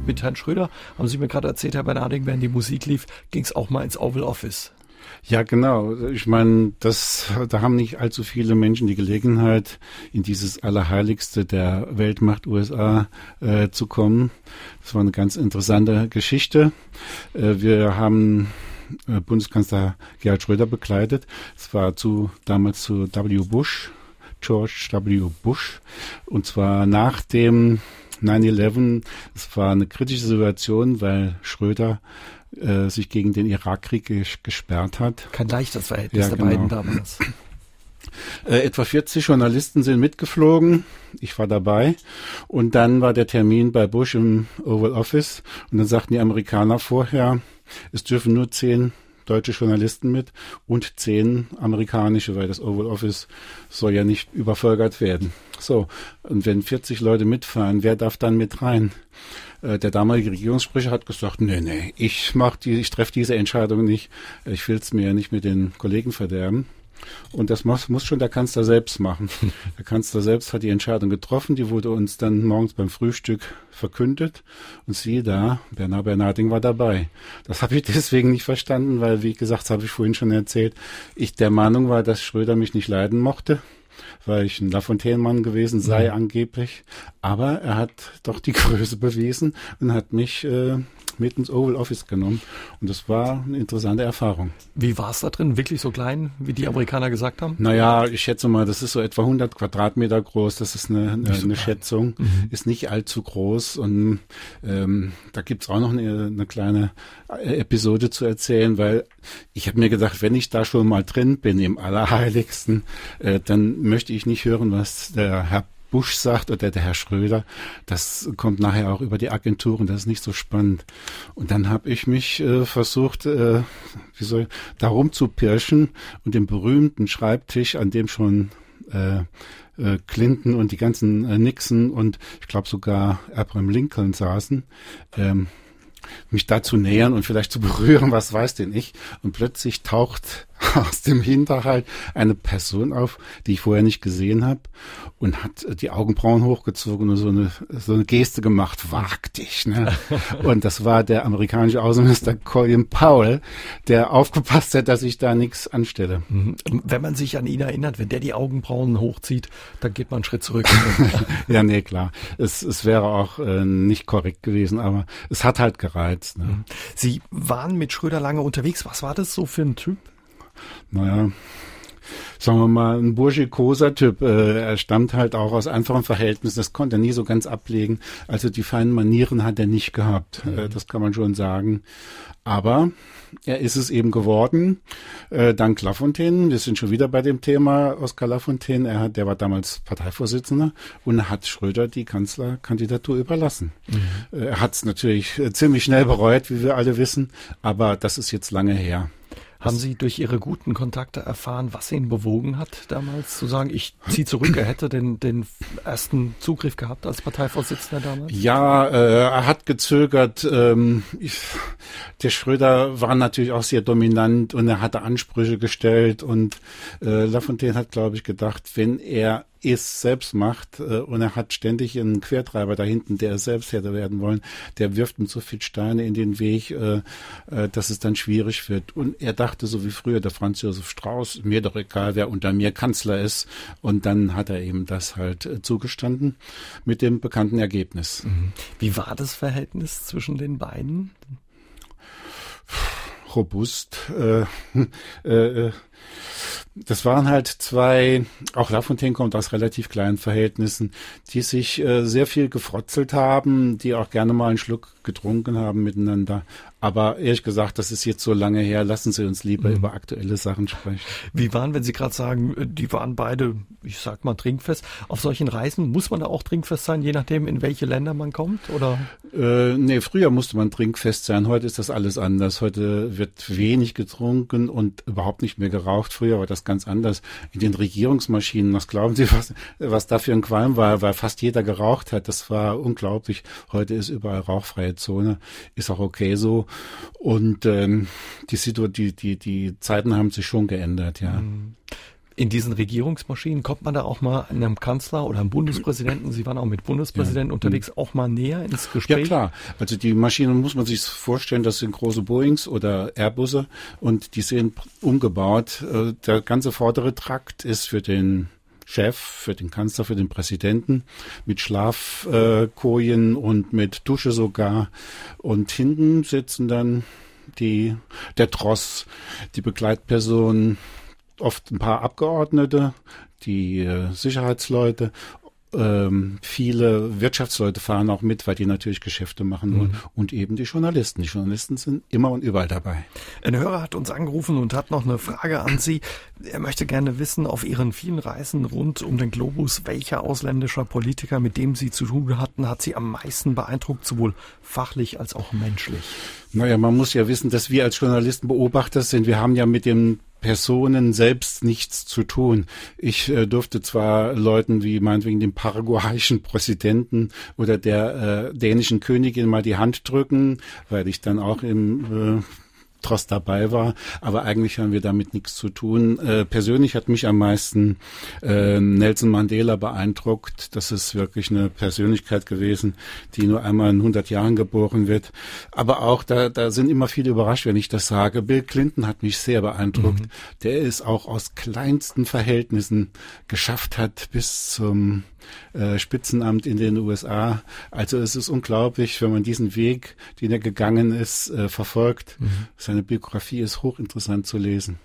Mit Herrn Schröder, haben Sie mir gerade erzählt, Herr Bernarding, während die Musik lief, ging es auch mal ins Oval Office. Ja, genau. Ich meine, das, da haben nicht allzu viele Menschen die Gelegenheit, in dieses Allerheiligste der Weltmacht USA äh, zu kommen. Das war eine ganz interessante Geschichte. Äh, wir haben äh, Bundeskanzler Gerhard Schröder begleitet. Es war zu damals zu W. Bush, George W. Bush, und zwar nach dem 9-11, es war eine kritische Situation, weil Schröder äh, sich gegen den Irakkrieg gesperrt hat. Kein leichtes Verhältnis ja, der genau. beiden damals. Äh, etwa 40 Journalisten sind mitgeflogen. Ich war dabei. Und dann war der Termin bei Bush im Oval Office. Und dann sagten die Amerikaner vorher, es dürfen nur zehn deutsche Journalisten mit und zehn amerikanische, weil das Oval Office soll ja nicht übervölkert werden. So, und wenn 40 Leute mitfahren, wer darf dann mit rein? Äh, der damalige Regierungssprecher hat gesagt, nee, nee, ich mach die, ich treffe diese Entscheidung nicht. Ich will es mir nicht mit den Kollegen verderben. Und das muss, muss schon der Kanzler selbst machen. Der Kanzler selbst hat die Entscheidung getroffen, die wurde uns dann morgens beim Frühstück verkündet. Und siehe da, Bernard Bernarding war dabei. Das habe ich deswegen nicht verstanden, weil, wie gesagt, das habe ich vorhin schon erzählt, ich der Meinung war, dass Schröder mich nicht leiden mochte weil ich ein Lafontaine-Mann gewesen sei mhm. angeblich. Aber er hat doch die Größe bewiesen und hat mich äh, mit ins Oval Office genommen. Und das war eine interessante Erfahrung. Wie war es da drin? Wirklich so klein, wie die Amerikaner gesagt haben? Naja, ich schätze mal, das ist so etwa 100 Quadratmeter groß. Das ist eine, eine, so eine Schätzung. Mhm. Ist nicht allzu groß. Und ähm, da gibt's auch noch eine, eine kleine Episode zu erzählen, weil ich habe mir gedacht, wenn ich da schon mal drin bin im Allerheiligsten, äh, dann möchte ich nicht hören, was der Herr Bush sagt oder der Herr Schröder, das kommt nachher auch über die Agenturen, das ist nicht so spannend. Und dann habe ich mich äh, versucht, äh, wie soll, darum zu pirschen und den berühmten Schreibtisch, an dem schon äh, äh, Clinton und die ganzen äh, Nixon und ich glaube sogar Abraham Lincoln saßen, ähm, mich da zu nähern und vielleicht zu berühren, was weiß denn ich. Und plötzlich taucht aus dem Hinterhalt eine Person auf, die ich vorher nicht gesehen habe und hat die Augenbrauen hochgezogen und so eine, so eine Geste gemacht, wag dich. Ne? Und das war der amerikanische Außenminister Colin Powell, der aufgepasst hat, dass ich da nichts anstelle. Mhm. Wenn man sich an ihn erinnert, wenn der die Augenbrauen hochzieht, dann geht man einen Schritt zurück. ja, nee, klar. Es, es wäre auch äh, nicht korrekt gewesen, aber es hat halt gereizt. Ne? Mhm. Sie waren mit Schröder lange unterwegs. Was war das so für ein Typ? naja, sagen wir mal, ein burschikoser Typ. Äh, er stammt halt auch aus einfachen Verhältnissen. Das konnte er nie so ganz ablegen. Also die feinen Manieren hat er nicht gehabt. Äh, mhm. das kann man schon sagen. Aber er ist es eben geworden, äh, dank Lafontaine. Wir sind schon wieder bei dem Thema Oskar Lafontaine. Er hat, der war damals Parteivorsitzender und hat Schröder die Kanzlerkandidatur überlassen. Mhm. Er hat es natürlich ziemlich schnell bereut, wie wir alle wissen, aber das ist jetzt lange her. Haben Sie durch Ihre guten Kontakte erfahren, was ihn bewogen hat, damals zu sagen, ich ziehe zurück, er hätte den, den ersten Zugriff gehabt als Parteivorsitzender damals? Ja, äh, er hat gezögert. Ähm, ich, der Schröder war natürlich auch sehr dominant und er hatte Ansprüche gestellt und äh, Lafontaine hat, glaube ich, gedacht, wenn er es selbst macht äh, und er hat ständig einen Quertreiber da hinten, der selbst hätte werden wollen, der wirft ihm so viel Steine in den Weg, äh, äh, dass es dann schwierig wird. Und er dachte so wie früher der Franz Josef Strauß, mir doch egal, wer unter mir Kanzler ist. Und dann hat er eben das halt zugestanden mit dem bekannten Ergebnis. Mhm. Wie war das Verhältnis zwischen den beiden? Robust. Äh, äh das waren halt zwei, auch Lafontaine kommt aus relativ kleinen Verhältnissen, die sich äh, sehr viel gefrotzelt haben, die auch gerne mal einen Schluck getrunken haben miteinander. Aber ehrlich gesagt, das ist jetzt so lange her. Lassen Sie uns lieber mhm. über aktuelle Sachen sprechen. Wie waren, wenn Sie gerade sagen, die waren beide, ich sag mal, trinkfest. Auf solchen Reisen muss man da auch trinkfest sein, je nachdem, in welche Länder man kommt, oder? Äh, nee, früher musste man trinkfest sein. Heute ist das alles anders. Heute wird wenig getrunken und überhaupt nicht mehr geraucht. Früher war das ganz anders. In den Regierungsmaschinen, was glauben Sie, was, was da für ein Qualm war, weil fast jeder geraucht hat. Das war unglaublich. Heute ist überall rauchfreie Zone. Ist auch okay so. Und ähm, die, Situation, die, die, die Zeiten haben sich schon geändert, ja. Mhm. In diesen Regierungsmaschinen kommt man da auch mal einem Kanzler oder einem Bundespräsidenten, Sie waren auch mit Bundespräsidenten ja. unterwegs, auch mal näher ins Gespräch? Ja klar, also die Maschinen muss man sich vorstellen, das sind große Boeings oder Airbusse und die sind umgebaut. Äh, der ganze vordere Trakt ist für den Chef, für den Kanzler, für den Präsidenten, mit Schlafkojen und mit Dusche sogar. Und hinten sitzen dann die, der Tross, die Begleitpersonen, oft ein paar Abgeordnete, die äh, Sicherheitsleute ähm, viele Wirtschaftsleute fahren auch mit, weil die natürlich Geschäfte machen wollen. Mhm. Und eben die Journalisten. Die Journalisten sind immer und überall dabei. Ein Hörer hat uns angerufen und hat noch eine Frage an Sie. Er möchte gerne wissen, auf Ihren vielen Reisen rund um den Globus, welcher ausländischer Politiker, mit dem Sie zu tun hatten, hat Sie am meisten beeindruckt, sowohl fachlich als auch menschlich? Naja, man muss ja wissen, dass wir als Journalisten Beobachter sind. Wir haben ja mit dem Personen selbst nichts zu tun. Ich äh, durfte zwar Leuten wie meinetwegen dem paraguayischen Präsidenten oder der äh, dänischen Königin mal die Hand drücken, weil ich dann auch im äh, Trost dabei war, aber eigentlich haben wir damit nichts zu tun. Äh, persönlich hat mich am meisten äh, Nelson Mandela beeindruckt. Das ist wirklich eine Persönlichkeit gewesen, die nur einmal in 100 Jahren geboren wird. Aber auch, da, da sind immer viele überrascht, wenn ich das sage. Bill Clinton hat mich sehr beeindruckt. Mhm. Der ist auch aus kleinsten Verhältnissen geschafft hat bis zum äh, Spitzenamt in den USA. Also es ist unglaublich, wenn man diesen Weg, den er gegangen ist, äh, verfolgt. Mhm. Seine Biografie ist hochinteressant zu lesen.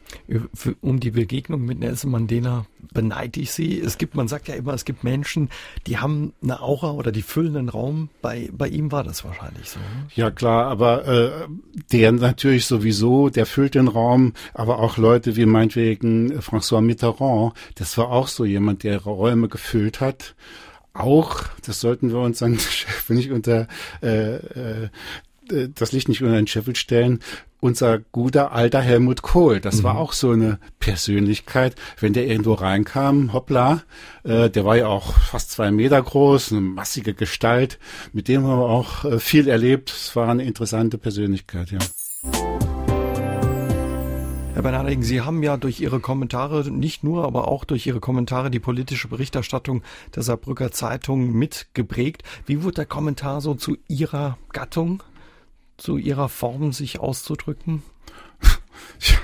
Um die Begegnung mit Nelson Mandela beneide ich Sie. Es gibt, man sagt ja immer, es gibt Menschen, die haben eine Aura oder die füllen einen Raum. Bei, bei ihm war das wahrscheinlich so. Ne? Ja klar, aber äh, der natürlich sowieso, der füllt den Raum, aber auch Leute wie meinetwegen François Mitterrand, das war auch so jemand, der Räume gefüllt hat auch, das sollten wir uns dann nicht unter äh, äh, das Licht nicht unter den Scheffel stellen, unser guter alter Helmut Kohl. Das mhm. war auch so eine Persönlichkeit. Wenn der irgendwo reinkam, hoppla, äh, der war ja auch fast zwei Meter groß, eine massige Gestalt. Mit dem haben wir auch äh, viel erlebt. Es war eine interessante Persönlichkeit, ja. Herr Bernharding, Sie haben ja durch Ihre Kommentare, nicht nur, aber auch durch Ihre Kommentare die politische Berichterstattung der Saarbrücker Zeitung mitgeprägt. Wie wurde der Kommentar so zu Ihrer Gattung, zu Ihrer Form, sich auszudrücken?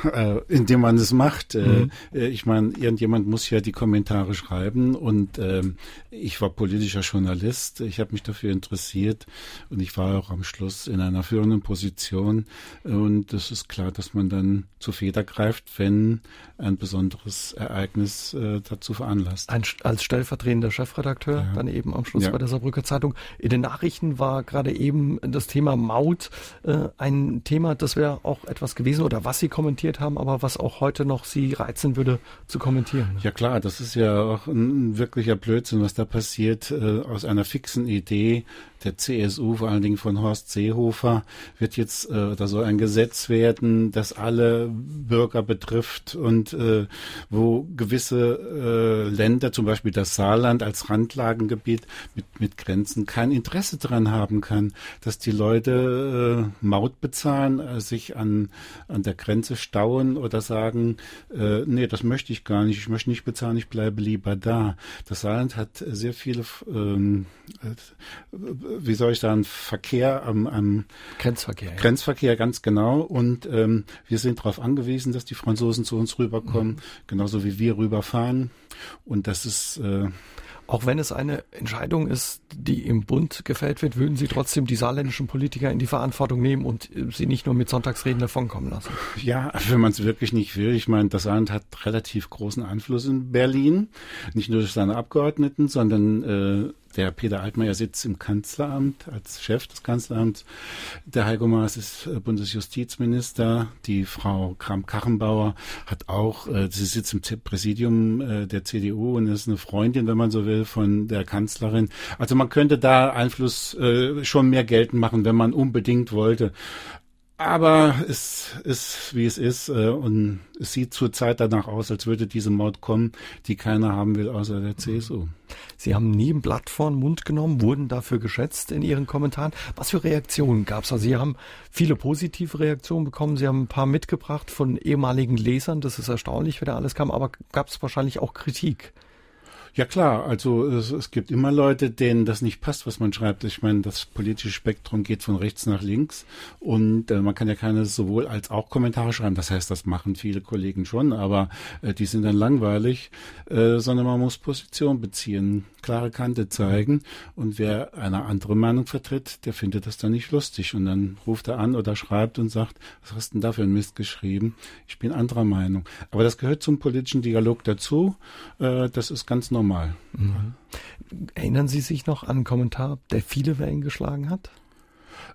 Äh, indem man es macht. Äh, mhm. Äh, ich meine, irgendjemand muss ja die Kommentare schreiben und äh, ich war politischer Journalist. Ich habe mich dafür interessiert und ich war auch am Schluss in einer führenden Position. Und es ist klar, dass man dann zu Feder greift, wenn ein besonderes Ereignis äh, dazu veranlasst. Ein, als stellvertretender Chefredakteur, ja. dann eben am Schluss ja. bei der Saarbrücker Zeitung. In den Nachrichten war gerade eben das Thema Maut äh, ein Thema, das wäre auch etwas gewesen oder was Sie kommentiert haben, aber was auch heute noch Sie reizen würde zu kommentieren. Ja klar, das ist ja auch ein wirklicher Blödsinn, was da passiert. Äh, aus einer fixen Idee der CSU, vor allen Dingen von Horst Seehofer, wird jetzt, äh, da soll ein Gesetz werden, das alle Bürger betrifft und äh, wo gewisse äh, Länder, zum Beispiel das Saarland als Randlagengebiet mit, mit Grenzen, kein Interesse daran haben kann, dass die Leute äh, Maut bezahlen, äh, sich an, an der Grenze stauen oder sagen, äh, nee, das möchte ich gar nicht, ich möchte nicht bezahlen, ich bleibe lieber da. Das Saarland hat sehr viele ähm, äh, wie soll ich sagen, Verkehr am, am Grenzverkehr. Ja. Grenzverkehr, ganz genau. Und ähm, wir sind darauf angewiesen, dass die Franzosen zu uns rüberkommen, mhm. genauso wie wir rüberfahren. Und das ist äh, auch wenn es eine Entscheidung ist, die im Bund gefällt wird, würden Sie trotzdem die saarländischen Politiker in die Verantwortung nehmen und äh, sie nicht nur mit Sonntagsreden davonkommen lassen? Ja, wenn man es wirklich nicht will. Ich meine, das Saarland hat relativ großen Einfluss in Berlin. Nicht nur durch seine Abgeordneten, sondern äh, der Peter Altmaier sitzt im Kanzleramt als Chef des Kanzleramts. Der Heiko Maas ist äh, Bundesjustizminister. Die Frau Kramp-Karrenbauer hat auch, äh, sie sitzt im Präsidium äh, der CDU und ist eine Freundin, wenn man so will, von der Kanzlerin. Also man könnte da Einfluss schon mehr geltend machen, wenn man unbedingt wollte. Aber es ist, wie es ist, äh, und es sieht zurzeit danach aus, als würde diese Mord kommen, die keiner haben will, außer der CSU. Sie haben nie ein Blatt vor den Mund genommen, wurden dafür geschätzt in Ihren Kommentaren. Was für Reaktionen gab es? Also Sie haben viele positive Reaktionen bekommen. Sie haben ein paar mitgebracht von ehemaligen Lesern. Das ist erstaunlich, wer da alles kam. Aber gab es wahrscheinlich auch Kritik? Ja klar, also es, es, gibt immer Leute, denen das nicht passt, was man schreibt. Ich meine, das politische Spektrum geht von rechts nach links und äh, man kann ja keine sowohl als auch Kommentare schreiben. Das heißt, das machen viele Kollegen schon, aber äh, die sind dann langweilig, äh, sondern man muss Position beziehen, klare Kante zeigen und wer eine andere Meinung vertritt, der findet das dann nicht lustig und dann ruft er an oder schreibt und sagt, was hast denn da für ein Mist geschrieben? Ich bin anderer Meinung. Aber das gehört zum politischen Dialog dazu. Äh, das ist ganz normal normal. Mhm. Erinnern Sie sich noch an einen Kommentar, der viele Wellen geschlagen hat?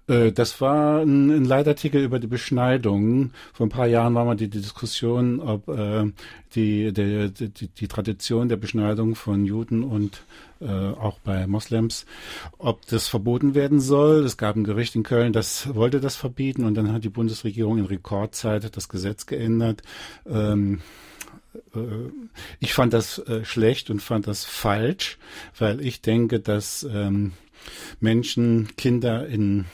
Äh, das war ein, ein Leitartikel über die Beschneidung. Vor ein paar Jahren war mal die, die Diskussion, ob äh, die, der, die, die Tradition der Beschneidung von Juden und äh, auch bei Moslems, ob das verboten werden soll. Es gab ein Gericht in Köln, das wollte das verbieten und dann hat die Bundesregierung in Rekordzeit das Gesetz geändert. Ähm, äh, ich fand das äh, schlecht und fand das falsch, weil ich denke, dass ähm, Menschen, Kinder in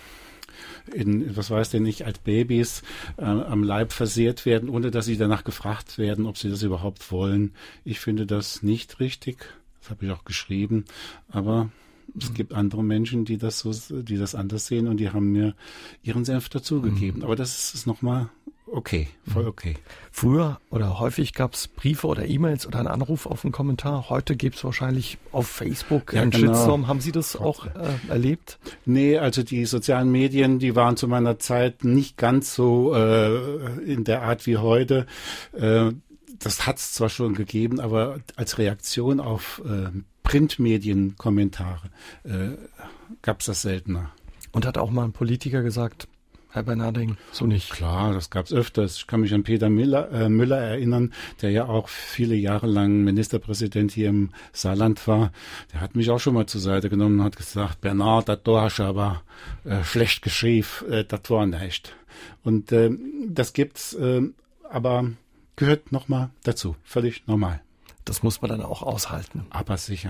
in, was weiß denn nicht, als Babys äh, am Leib versehrt werden, ohne dass sie danach gefragt werden, ob sie das überhaupt wollen. Ich finde das nicht richtig. Das habe ich auch geschrieben. Aber es gibt andere Menschen, die das so, die das anders sehen und die haben mir ihren Senf dazugegeben. Mhm. Aber das ist nochmal okay, voll okay. Früher oder häufig gab es Briefe oder E-Mails oder einen Anruf auf einen Kommentar. Heute gibt es wahrscheinlich auf Facebook ja, einen genau. Shitstorm. Haben Sie das auch äh, erlebt? Nee, also die sozialen Medien, die waren zu meiner Zeit nicht ganz so äh, in der Art wie heute. Äh, das hat es zwar schon gegeben, aber als Reaktion auf äh, Printmedien-Kommentare äh, gab es das seltener. Und hat auch mal ein Politiker gesagt, Herr Bernarding, so nicht. Klar, das gab's öfters. Ich kann mich an Peter Müller, äh, Müller erinnern, der ja auch viele Jahre lang Ministerpräsident hier im Saarland war. Der hat mich auch schon mal zur Seite genommen und hat gesagt, Bernard, das du hast aber äh, schlecht geschrieben, äh, das war nicht. Und äh, das gibt's, äh, aber gehört nochmal dazu. Völlig normal. Das muss man dann auch aushalten. Aber sicher.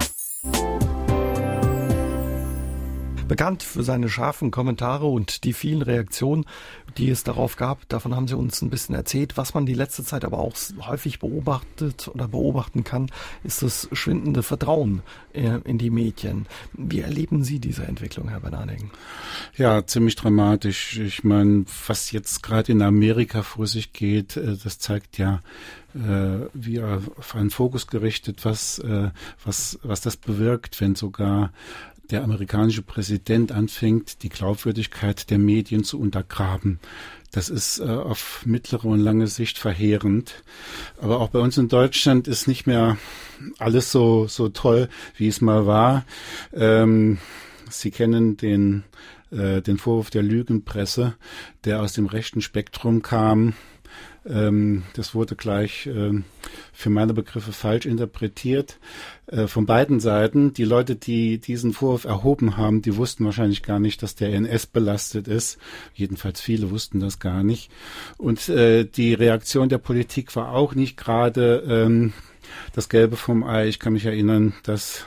Bekannt für seine scharfen Kommentare und die vielen Reaktionen, die es darauf gab. Davon haben Sie uns ein bisschen erzählt. Was man die letzte Zeit aber auch häufig beobachtet oder beobachten kann, ist das schwindende Vertrauen äh, in die Medien. Wie erleben Sie diese Entwicklung, Herr Bernarding? Ja, ziemlich dramatisch. Ich meine, was jetzt gerade in Amerika vor sich geht, äh, das zeigt ja, äh, wie auf einen Fokus gerichtet, was, was, was das bewirkt, wenn sogar der amerikanische Präsident anfängt, die Glaubwürdigkeit der Medien zu untergraben. Das ist äh, auf mittlere und lange Sicht verheerend. Aber auch bei uns in Deutschland ist nicht mehr alles so, so toll, wie es mal war. Ähm, Sie kennen den, äh, den Vorwurf der Lügenpresse, der aus dem rechten Spektrum kam. Ähm, das wurde gleich ähm, für meine Begriffe falsch interpretiert äh, von beiden Seiten. Die Leute, die diesen Vorwurf erhoben haben, die wussten wahrscheinlich gar nicht, dass der NS belastet ist. Jedenfalls viele wussten das gar nicht. Und äh, die Reaktion der Politik war auch nicht gerade ähm, das Gelbe vom Ei. Ich kann mich erinnern, dass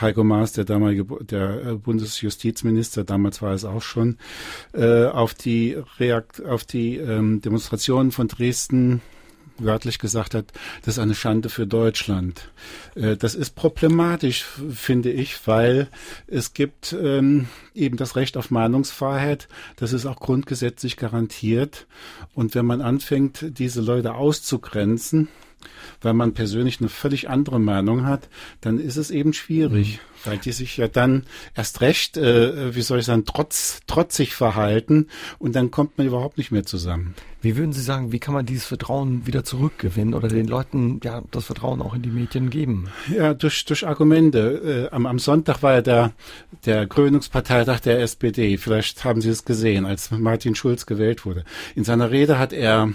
Heiko Maas, der damalige der äh, Bundesjustizminister, damals war es auch schon, äh, auf die Reakt auf die ähm, Demonstrationen von Dresden wörtlich gesagt hat, das ist eine Schande für Deutschland. Äh, das ist problematisch, finde ich, weil es gibt ähm, eben das Recht auf Meinungsfreiheit, das ist auch grundgesetzlich garantiert. Und wenn man anfängt, diese Leute auszugrenzen, weil man persönlich eine völlig andere Meinung hat, dann ist es eben schwierig, mhm. weil die sich ja dann erst recht, äh, wie soll ich sagen, trotz, trotzig verhalten und dann kommt man überhaupt nicht mehr zusammen. Wie würden Sie sagen, wie kann man dieses Vertrauen wieder zurückgewinnen oder den Leuten ja das Vertrauen auch in die Medien geben? Ja, durch, durch Argumente. Äh, am, am Sonntag war ja der, der Krönungsparteitag der SPD. Vielleicht haben Sie es gesehen, als Martin Schulz gewählt wurde. In seiner Rede hat er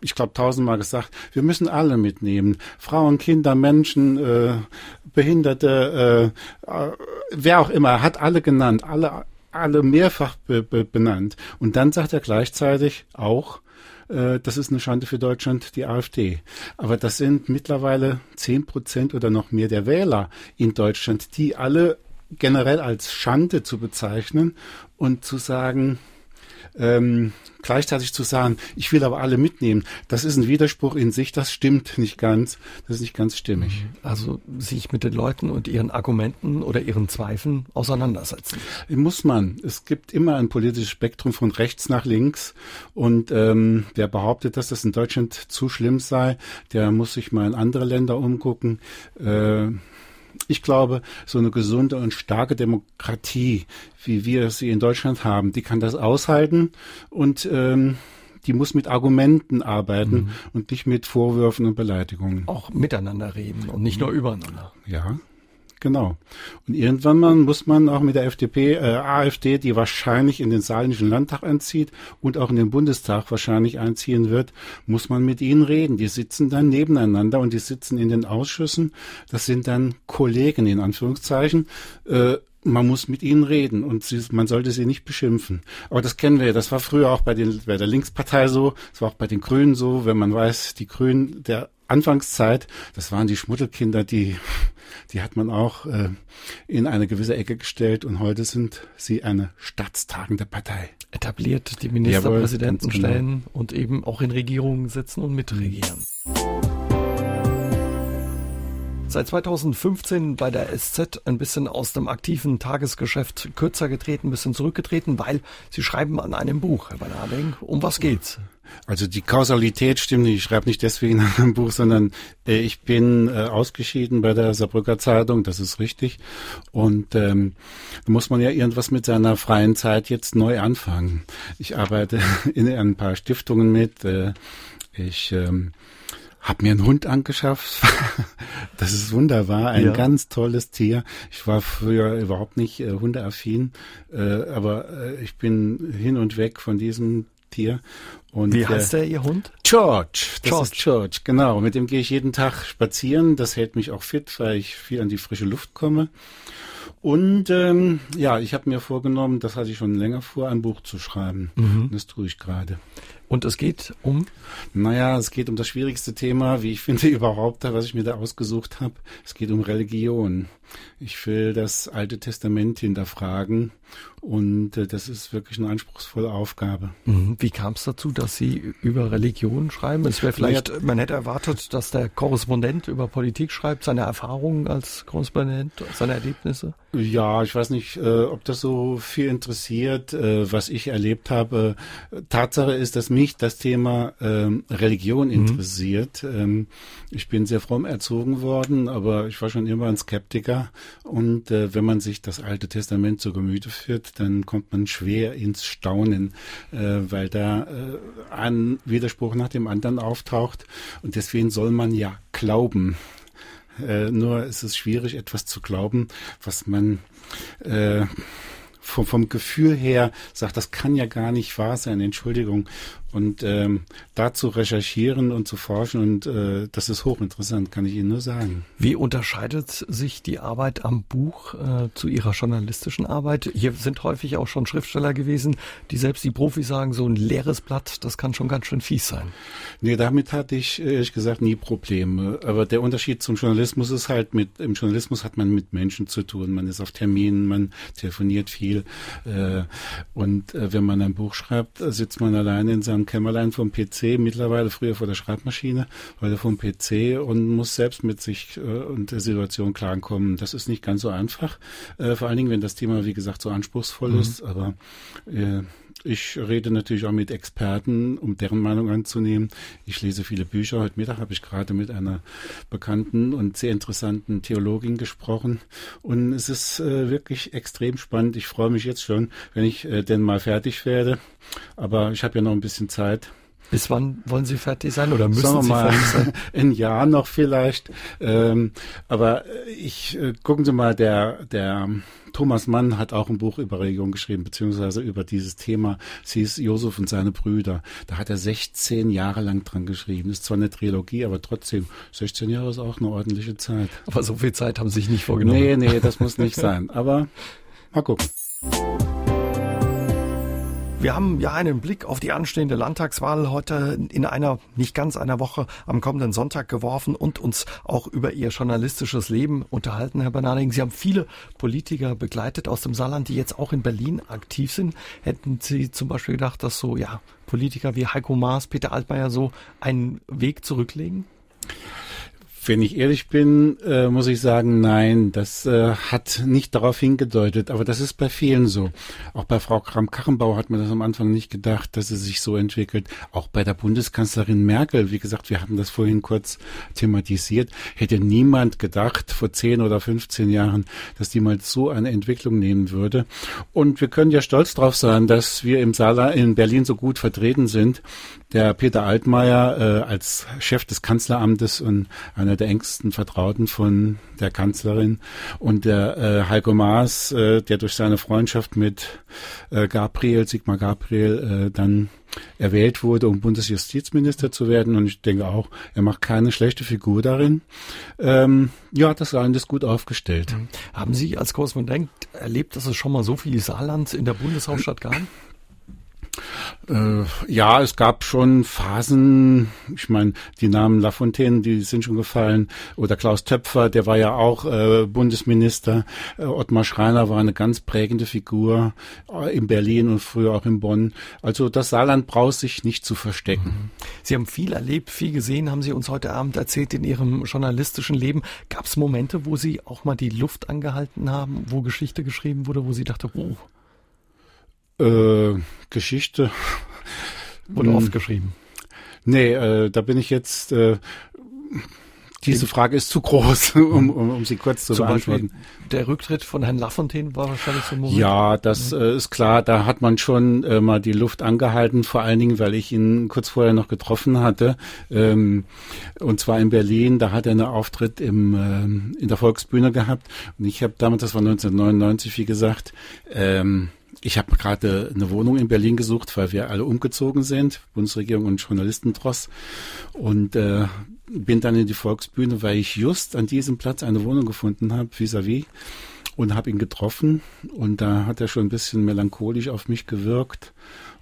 ich glaube, tausendmal gesagt, wir müssen alle mitnehmen. Frauen, Kinder, Menschen, äh, Behinderte, äh, äh, wer auch immer, hat alle genannt, alle, alle mehrfach be, be, benannt. Und dann sagt er gleichzeitig auch, äh, das ist eine Schande für Deutschland, die AfD. Aber das sind mittlerweile zehn Prozent oder noch mehr der Wähler in Deutschland, die alle generell als Schande zu bezeichnen und zu sagen, ähm, gleichzeitig zu sagen, ich will aber alle mitnehmen, das ist ein Widerspruch in sich, das stimmt nicht ganz, das ist nicht ganz stimmig. Also sich mit den Leuten und ihren Argumenten oder ihren Zweifeln auseinandersetzen. Muss man. Es gibt immer ein politisches Spektrum von rechts nach links und ähm, wer behauptet, dass das in Deutschland zu schlimm sei, der muss sich mal in andere Länder umgucken. Äh, ich glaube, so eine gesunde und starke Demokratie, wie wir sie in Deutschland haben, die kann das aushalten und ähm, die muss mit Argumenten arbeiten mhm. und nicht mit Vorwürfen und Beleidigungen. Auch miteinander reden und nicht nur übereinander. Ja, Genau. Und irgendwann mal muss man auch mit der FDP, äh, AfD, die wahrscheinlich in den saarländischen Landtag einzieht und auch in den Bundestag wahrscheinlich einziehen wird, muss man mit ihnen reden. Die sitzen dann nebeneinander und die sitzen in den Ausschüssen. Das sind dann Kollegen in Anführungszeichen. Äh, man muss mit ihnen reden und sie, man sollte sie nicht beschimpfen. Aber das kennen wir. Das war früher auch bei, den, bei der Linkspartei so. Das war auch bei den Grünen so. Wenn man weiß, die Grünen, der Anfangszeit, das waren die Schmuddelkinder, die, die hat man auch äh, in eine gewisse Ecke gestellt und heute sind sie eine staatstagende Partei. Etabliert die Ministerpräsidenten genau. stellen und eben auch in Regierungen sitzen und mitregieren. Seit 2015 bei der SZ ein bisschen aus dem aktiven Tagesgeschäft kürzer getreten, ein bisschen zurückgetreten, weil Sie schreiben an einem Buch, Herr Bernarding. Um was geht's? Also die Kausalität stimmt nicht. Ich schreibe nicht deswegen an einem Buch, sondern äh, ich bin äh, ausgeschieden bei der Saarbrücker Zeitung, das ist richtig. Und ähm, da muss man ja irgendwas mit seiner freien Zeit jetzt neu anfangen. Ich arbeite in ein paar Stiftungen mit. Äh, ich ähm, habe mir einen Hund angeschafft. das ist wunderbar, ein ja. ganz tolles Tier. Ich war früher überhaupt nicht äh, hundeaffin, äh, aber äh, ich bin hin und weg von diesem Tier. Und Wie heißt der, Ihr Hund? George. Das George. ist George, genau. Mit dem gehe ich jeden Tag spazieren. Das hält mich auch fit, weil ich viel an die frische Luft komme. Und ähm, ja, ich habe mir vorgenommen, das hatte ich schon länger vor, ein Buch zu schreiben. Mhm. Das tue ich gerade. Und es geht um? Naja, es geht um das schwierigste Thema, wie ich finde, überhaupt, was ich mir da ausgesucht habe. Es geht um Religion. Ich will das Alte Testament hinterfragen und äh, das ist wirklich eine anspruchsvolle Aufgabe. Mhm. Wie kam es dazu, dass Sie über Religion schreiben? Es wäre vielleicht, ja. man hätte erwartet, dass der Korrespondent über Politik schreibt, seine Erfahrungen als Korrespondent, seine Erlebnisse? Ja, ich weiß nicht, äh, ob das so viel interessiert, äh, was ich erlebt habe. Tatsache ist, dass mich das Thema ähm, Religion mhm. interessiert. Mhm. Ähm, ich bin sehr fromm erzogen worden, aber ich war schon immer ein Skeptiker. Und äh, wenn man sich das Alte Testament zu Gemüte führt, dann kommt man schwer ins Staunen, äh, weil da äh, ein Widerspruch nach dem anderen auftaucht. Und deswegen soll man ja glauben. Äh, nur ist es schwierig, etwas zu glauben, was man äh, vom, vom Gefühl her sagt, das kann ja gar nicht wahr sein, Entschuldigung. Und ähm, da zu recherchieren und zu forschen und äh, das ist hochinteressant, kann ich Ihnen nur sagen. Wie unterscheidet sich die Arbeit am Buch äh, zu Ihrer journalistischen Arbeit? Hier sind häufig auch schon Schriftsteller gewesen, die selbst die Profis sagen, so ein leeres Blatt, das kann schon ganz schön fies sein. Nee, damit hatte ich ehrlich gesagt nie Probleme. Aber der Unterschied zum Journalismus ist halt mit, im Journalismus hat man mit Menschen zu tun. Man ist auf Terminen, man telefoniert viel. Äh, und äh, wenn man ein Buch schreibt, sitzt man alleine in seinem am Kämmerlein vom PC, mittlerweile früher vor der Schreibmaschine, heute vom PC und muss selbst mit sich äh, und der Situation klarkommen. Das ist nicht ganz so einfach, äh, vor allen Dingen, wenn das Thema, wie gesagt, so anspruchsvoll mhm. ist, aber äh, ich rede natürlich auch mit Experten, um deren Meinung anzunehmen. Ich lese viele Bücher. Heute Mittag habe ich gerade mit einer bekannten und sehr interessanten Theologin gesprochen. Und es ist äh, wirklich extrem spannend. Ich freue mich jetzt schon, wenn ich äh, denn mal fertig werde. Aber ich habe ja noch ein bisschen Zeit. Bis wann wollen Sie fertig sein oder müssen Sagen Sie mal, fertig sein? Ein Jahr noch vielleicht. Ähm, aber ich äh, gucken Sie mal, der der Thomas Mann hat auch ein Buch über Religion geschrieben, beziehungsweise über dieses Thema. Sie ist Josef und seine Brüder. Da hat er 16 Jahre lang dran geschrieben. Ist zwar eine Trilogie, aber trotzdem, 16 Jahre ist auch eine ordentliche Zeit. Aber so viel Zeit haben Sie sich nicht vorgenommen. Nee, nee, das muss nicht sein. Aber mal gucken. Wir haben ja einen Blick auf die anstehende Landtagswahl heute in einer, nicht ganz einer Woche am kommenden Sonntag geworfen und uns auch über Ihr journalistisches Leben unterhalten, Herr Bernarding. Sie haben viele Politiker begleitet aus dem Saarland, die jetzt auch in Berlin aktiv sind. Hätten Sie zum Beispiel gedacht, dass so, ja, Politiker wie Heiko Maas, Peter Altmaier so einen Weg zurücklegen? Wenn ich ehrlich bin, äh, muss ich sagen, nein, das äh, hat nicht darauf hingedeutet. Aber das ist bei vielen so. Auch bei Frau Kramp-Karrenbauer hat man das am Anfang nicht gedacht, dass es sich so entwickelt. Auch bei der Bundeskanzlerin Merkel, wie gesagt, wir hatten das vorhin kurz thematisiert, hätte niemand gedacht vor 10 oder 15 Jahren, dass die mal so eine Entwicklung nehmen würde. Und wir können ja stolz drauf sein, dass wir im Saarland in Berlin so gut vertreten sind. Der Peter Altmaier äh, als Chef des Kanzleramtes und einer der engsten Vertrauten von der Kanzlerin und der äh, Heiko Maas, äh, der durch seine Freundschaft mit äh, Gabriel, Sigmar Gabriel, äh, dann erwählt wurde, um Bundesjustizminister zu werden. Und ich denke auch, er macht keine schlechte Figur darin. Ähm, ja, das Saarland ist gut aufgestellt. Haben Sie als Korrespondent erlebt, dass es schon mal so viel Saarland in der Bundeshauptstadt gab? Äh, ja, es gab schon Phasen, ich meine, die Namen Lafontaine, die sind schon gefallen, oder Klaus Töpfer, der war ja auch äh, Bundesminister, äh, Ottmar Schreiner war eine ganz prägende Figur äh, in Berlin und früher auch in Bonn. Also das Saarland braucht sich nicht zu verstecken. Mhm. Sie haben viel erlebt, viel gesehen, haben Sie uns heute Abend erzählt in Ihrem journalistischen Leben. Gab es Momente, wo Sie auch mal die Luft angehalten haben, wo Geschichte geschrieben wurde, wo Sie dachten, oh, äh, Geschichte. Wurde hm. oft geschrieben. Nee, äh, da bin ich jetzt. Äh, diese Frage ist zu groß, um, um, um sie kurz zu Zum beantworten. Beispiel der Rücktritt von Herrn Lafontaine war wahrscheinlich so ein Moment. Ja, das äh, ist klar. Da hat man schon äh, mal die Luft angehalten, vor allen Dingen, weil ich ihn kurz vorher noch getroffen hatte. Ähm, und zwar in Berlin. Da hat er einen Auftritt im, ähm, in der Volksbühne gehabt. Und ich habe damals, das war 1999, wie gesagt, ähm, ich habe gerade eine Wohnung in Berlin gesucht, weil wir alle umgezogen sind, Bundesregierung und Journalistentross. Und äh, bin dann in die Volksbühne, weil ich just an diesem Platz eine Wohnung gefunden habe, vis-à-vis, und habe ihn getroffen. Und da hat er schon ein bisschen melancholisch auf mich gewirkt.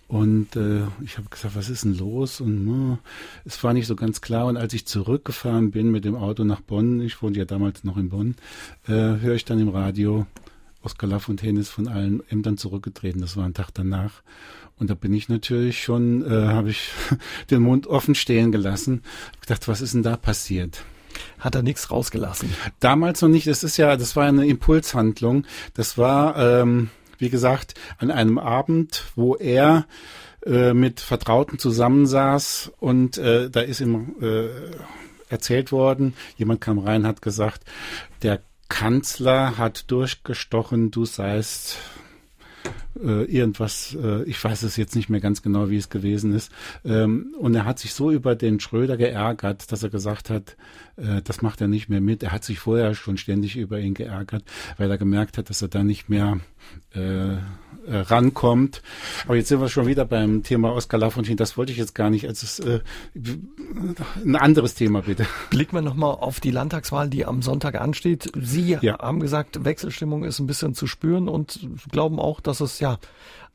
Und äh, ich habe gesagt, was ist denn los? Und uh, es war nicht so ganz klar. Und als ich zurückgefahren bin mit dem Auto nach Bonn, ich wohnte ja damals noch in Bonn, äh, höre ich dann im Radio, Oskar Lafontaine ist von allen Ämtern zurückgetreten. Das war ein Tag danach. Und da bin ich natürlich schon, äh, habe ich den Mund offen stehen gelassen. Hab gedacht, was ist denn da passiert? Hat er nichts rausgelassen? Damals noch nicht. Das ist ja, das war eine Impulshandlung. Das war, ähm, wie gesagt, an einem Abend, wo er äh, mit Vertrauten zusammensaß und äh, da ist ihm äh, erzählt worden, jemand kam rein, hat gesagt, der Kanzler hat durchgestochen, du seist äh, irgendwas, äh, ich weiß es jetzt nicht mehr ganz genau, wie es gewesen ist. Ähm, und er hat sich so über den Schröder geärgert, dass er gesagt hat, äh, das macht er nicht mehr mit. Er hat sich vorher schon ständig über ihn geärgert, weil er gemerkt hat, dass er da nicht mehr äh, äh, rankommt. Aber jetzt sind wir schon wieder beim Thema Oskar Lafontaine. Das wollte ich jetzt gar nicht. Also äh, ein anderes Thema bitte. Blicken wir nochmal auf die Landtagswahl, die am Sonntag ansteht. Sie ja. haben gesagt, Wechselstimmung ist ein bisschen zu spüren und glauben auch, dass es ja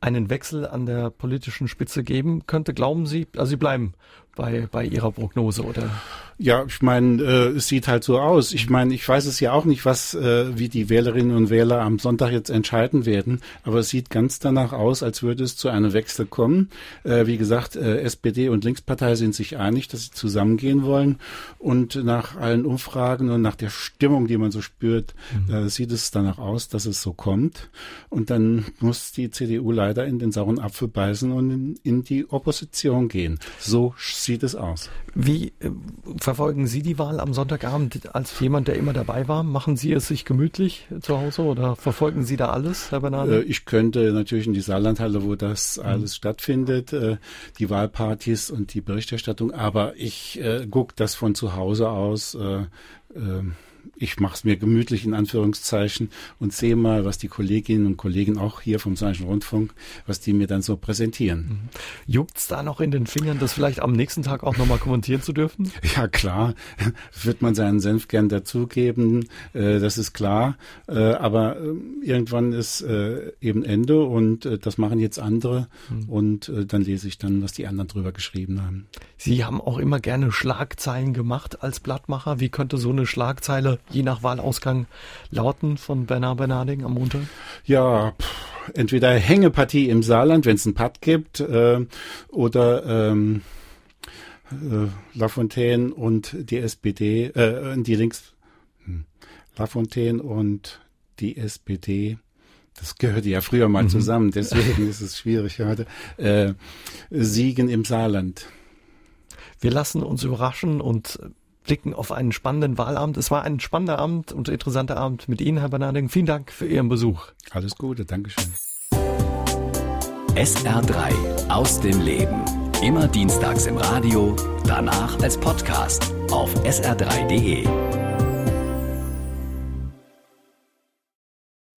einen Wechsel an der politischen Spitze geben könnte. Glauben Sie, also Sie bleiben bei, bei Ihrer Prognose, oder? Ja, ich meine, äh, es sieht halt so aus. Ich meine, ich weiß es ja auch nicht, was, äh, wie die Wählerinnen und Wähler am Sonntag jetzt entscheiden werden, aber es sieht ganz danach aus, als würde es zu einem Wechsel kommen. Äh, wie gesagt, äh, SPD und Linkspartei sind sich einig, dass sie zusammengehen wollen und nach allen Umfragen und nach der Stimmung, die man so spürt, mhm. äh, sieht es danach aus, dass es so kommt. Und dann muss die CDU leider in den sauren Apfel beißen und in, in die Opposition gehen. So sieht es aus. Wie äh, verfolgen Sie die Wahl am Sonntagabend als jemand, der immer dabei war? Machen Sie es sich gemütlich zu Hause oder verfolgen Sie da alles, Herr Bernard? Äh, ich könnte natürlich in die Saarlandhalle, wo das mhm. alles stattfindet, äh, die Wahlpartys und die Berichterstattung, aber ich äh, gucke das von zu Hause aus. Äh, äh, ich mache es mir gemütlich in Anführungszeichen und sehe mal, was die Kolleginnen und Kollegen auch hier vom Saarischen Rundfunk, was die mir dann so präsentieren. Mhm. Juckt's da noch in den Fingern, das vielleicht am nächsten Tag auch nochmal kommentieren zu dürfen? Ja, klar. Wird man seinen Senf gern dazugeben, äh, das ist klar. Äh, aber äh, irgendwann ist äh, eben Ende und das machen jetzt andere mhm. und dann lese ich dann, was die anderen drüber geschrieben haben. Sie haben auch immer gerne Schlagzeilen gemacht als Blattmacher. Wie könnte so eine Schlagzeile je nach Wahlausgang lauten von Bernard Bernarding am Montag? Ja, pff, entweder Hängepartie im Saarland, wenn es einen Patt gibt, äh, oder ähm, äh, Lafontaine und die SPD, äh, die Links, hm, Lafontaine und die SPD das gehörte ja früher mal mhm. zusammen, deswegen ist es schwierig heute, äh, Siegen im Saarland. Wir lassen uns überraschen und blicken auf einen spannenden Wahlabend. Es war ein spannender Abend und interessanter Abend mit Ihnen, Herr Bernarding. Vielen Dank für Ihren Besuch. Alles Gute, Dankeschön. SR3 aus dem Leben. Immer dienstags im Radio, danach als Podcast auf sr3.de.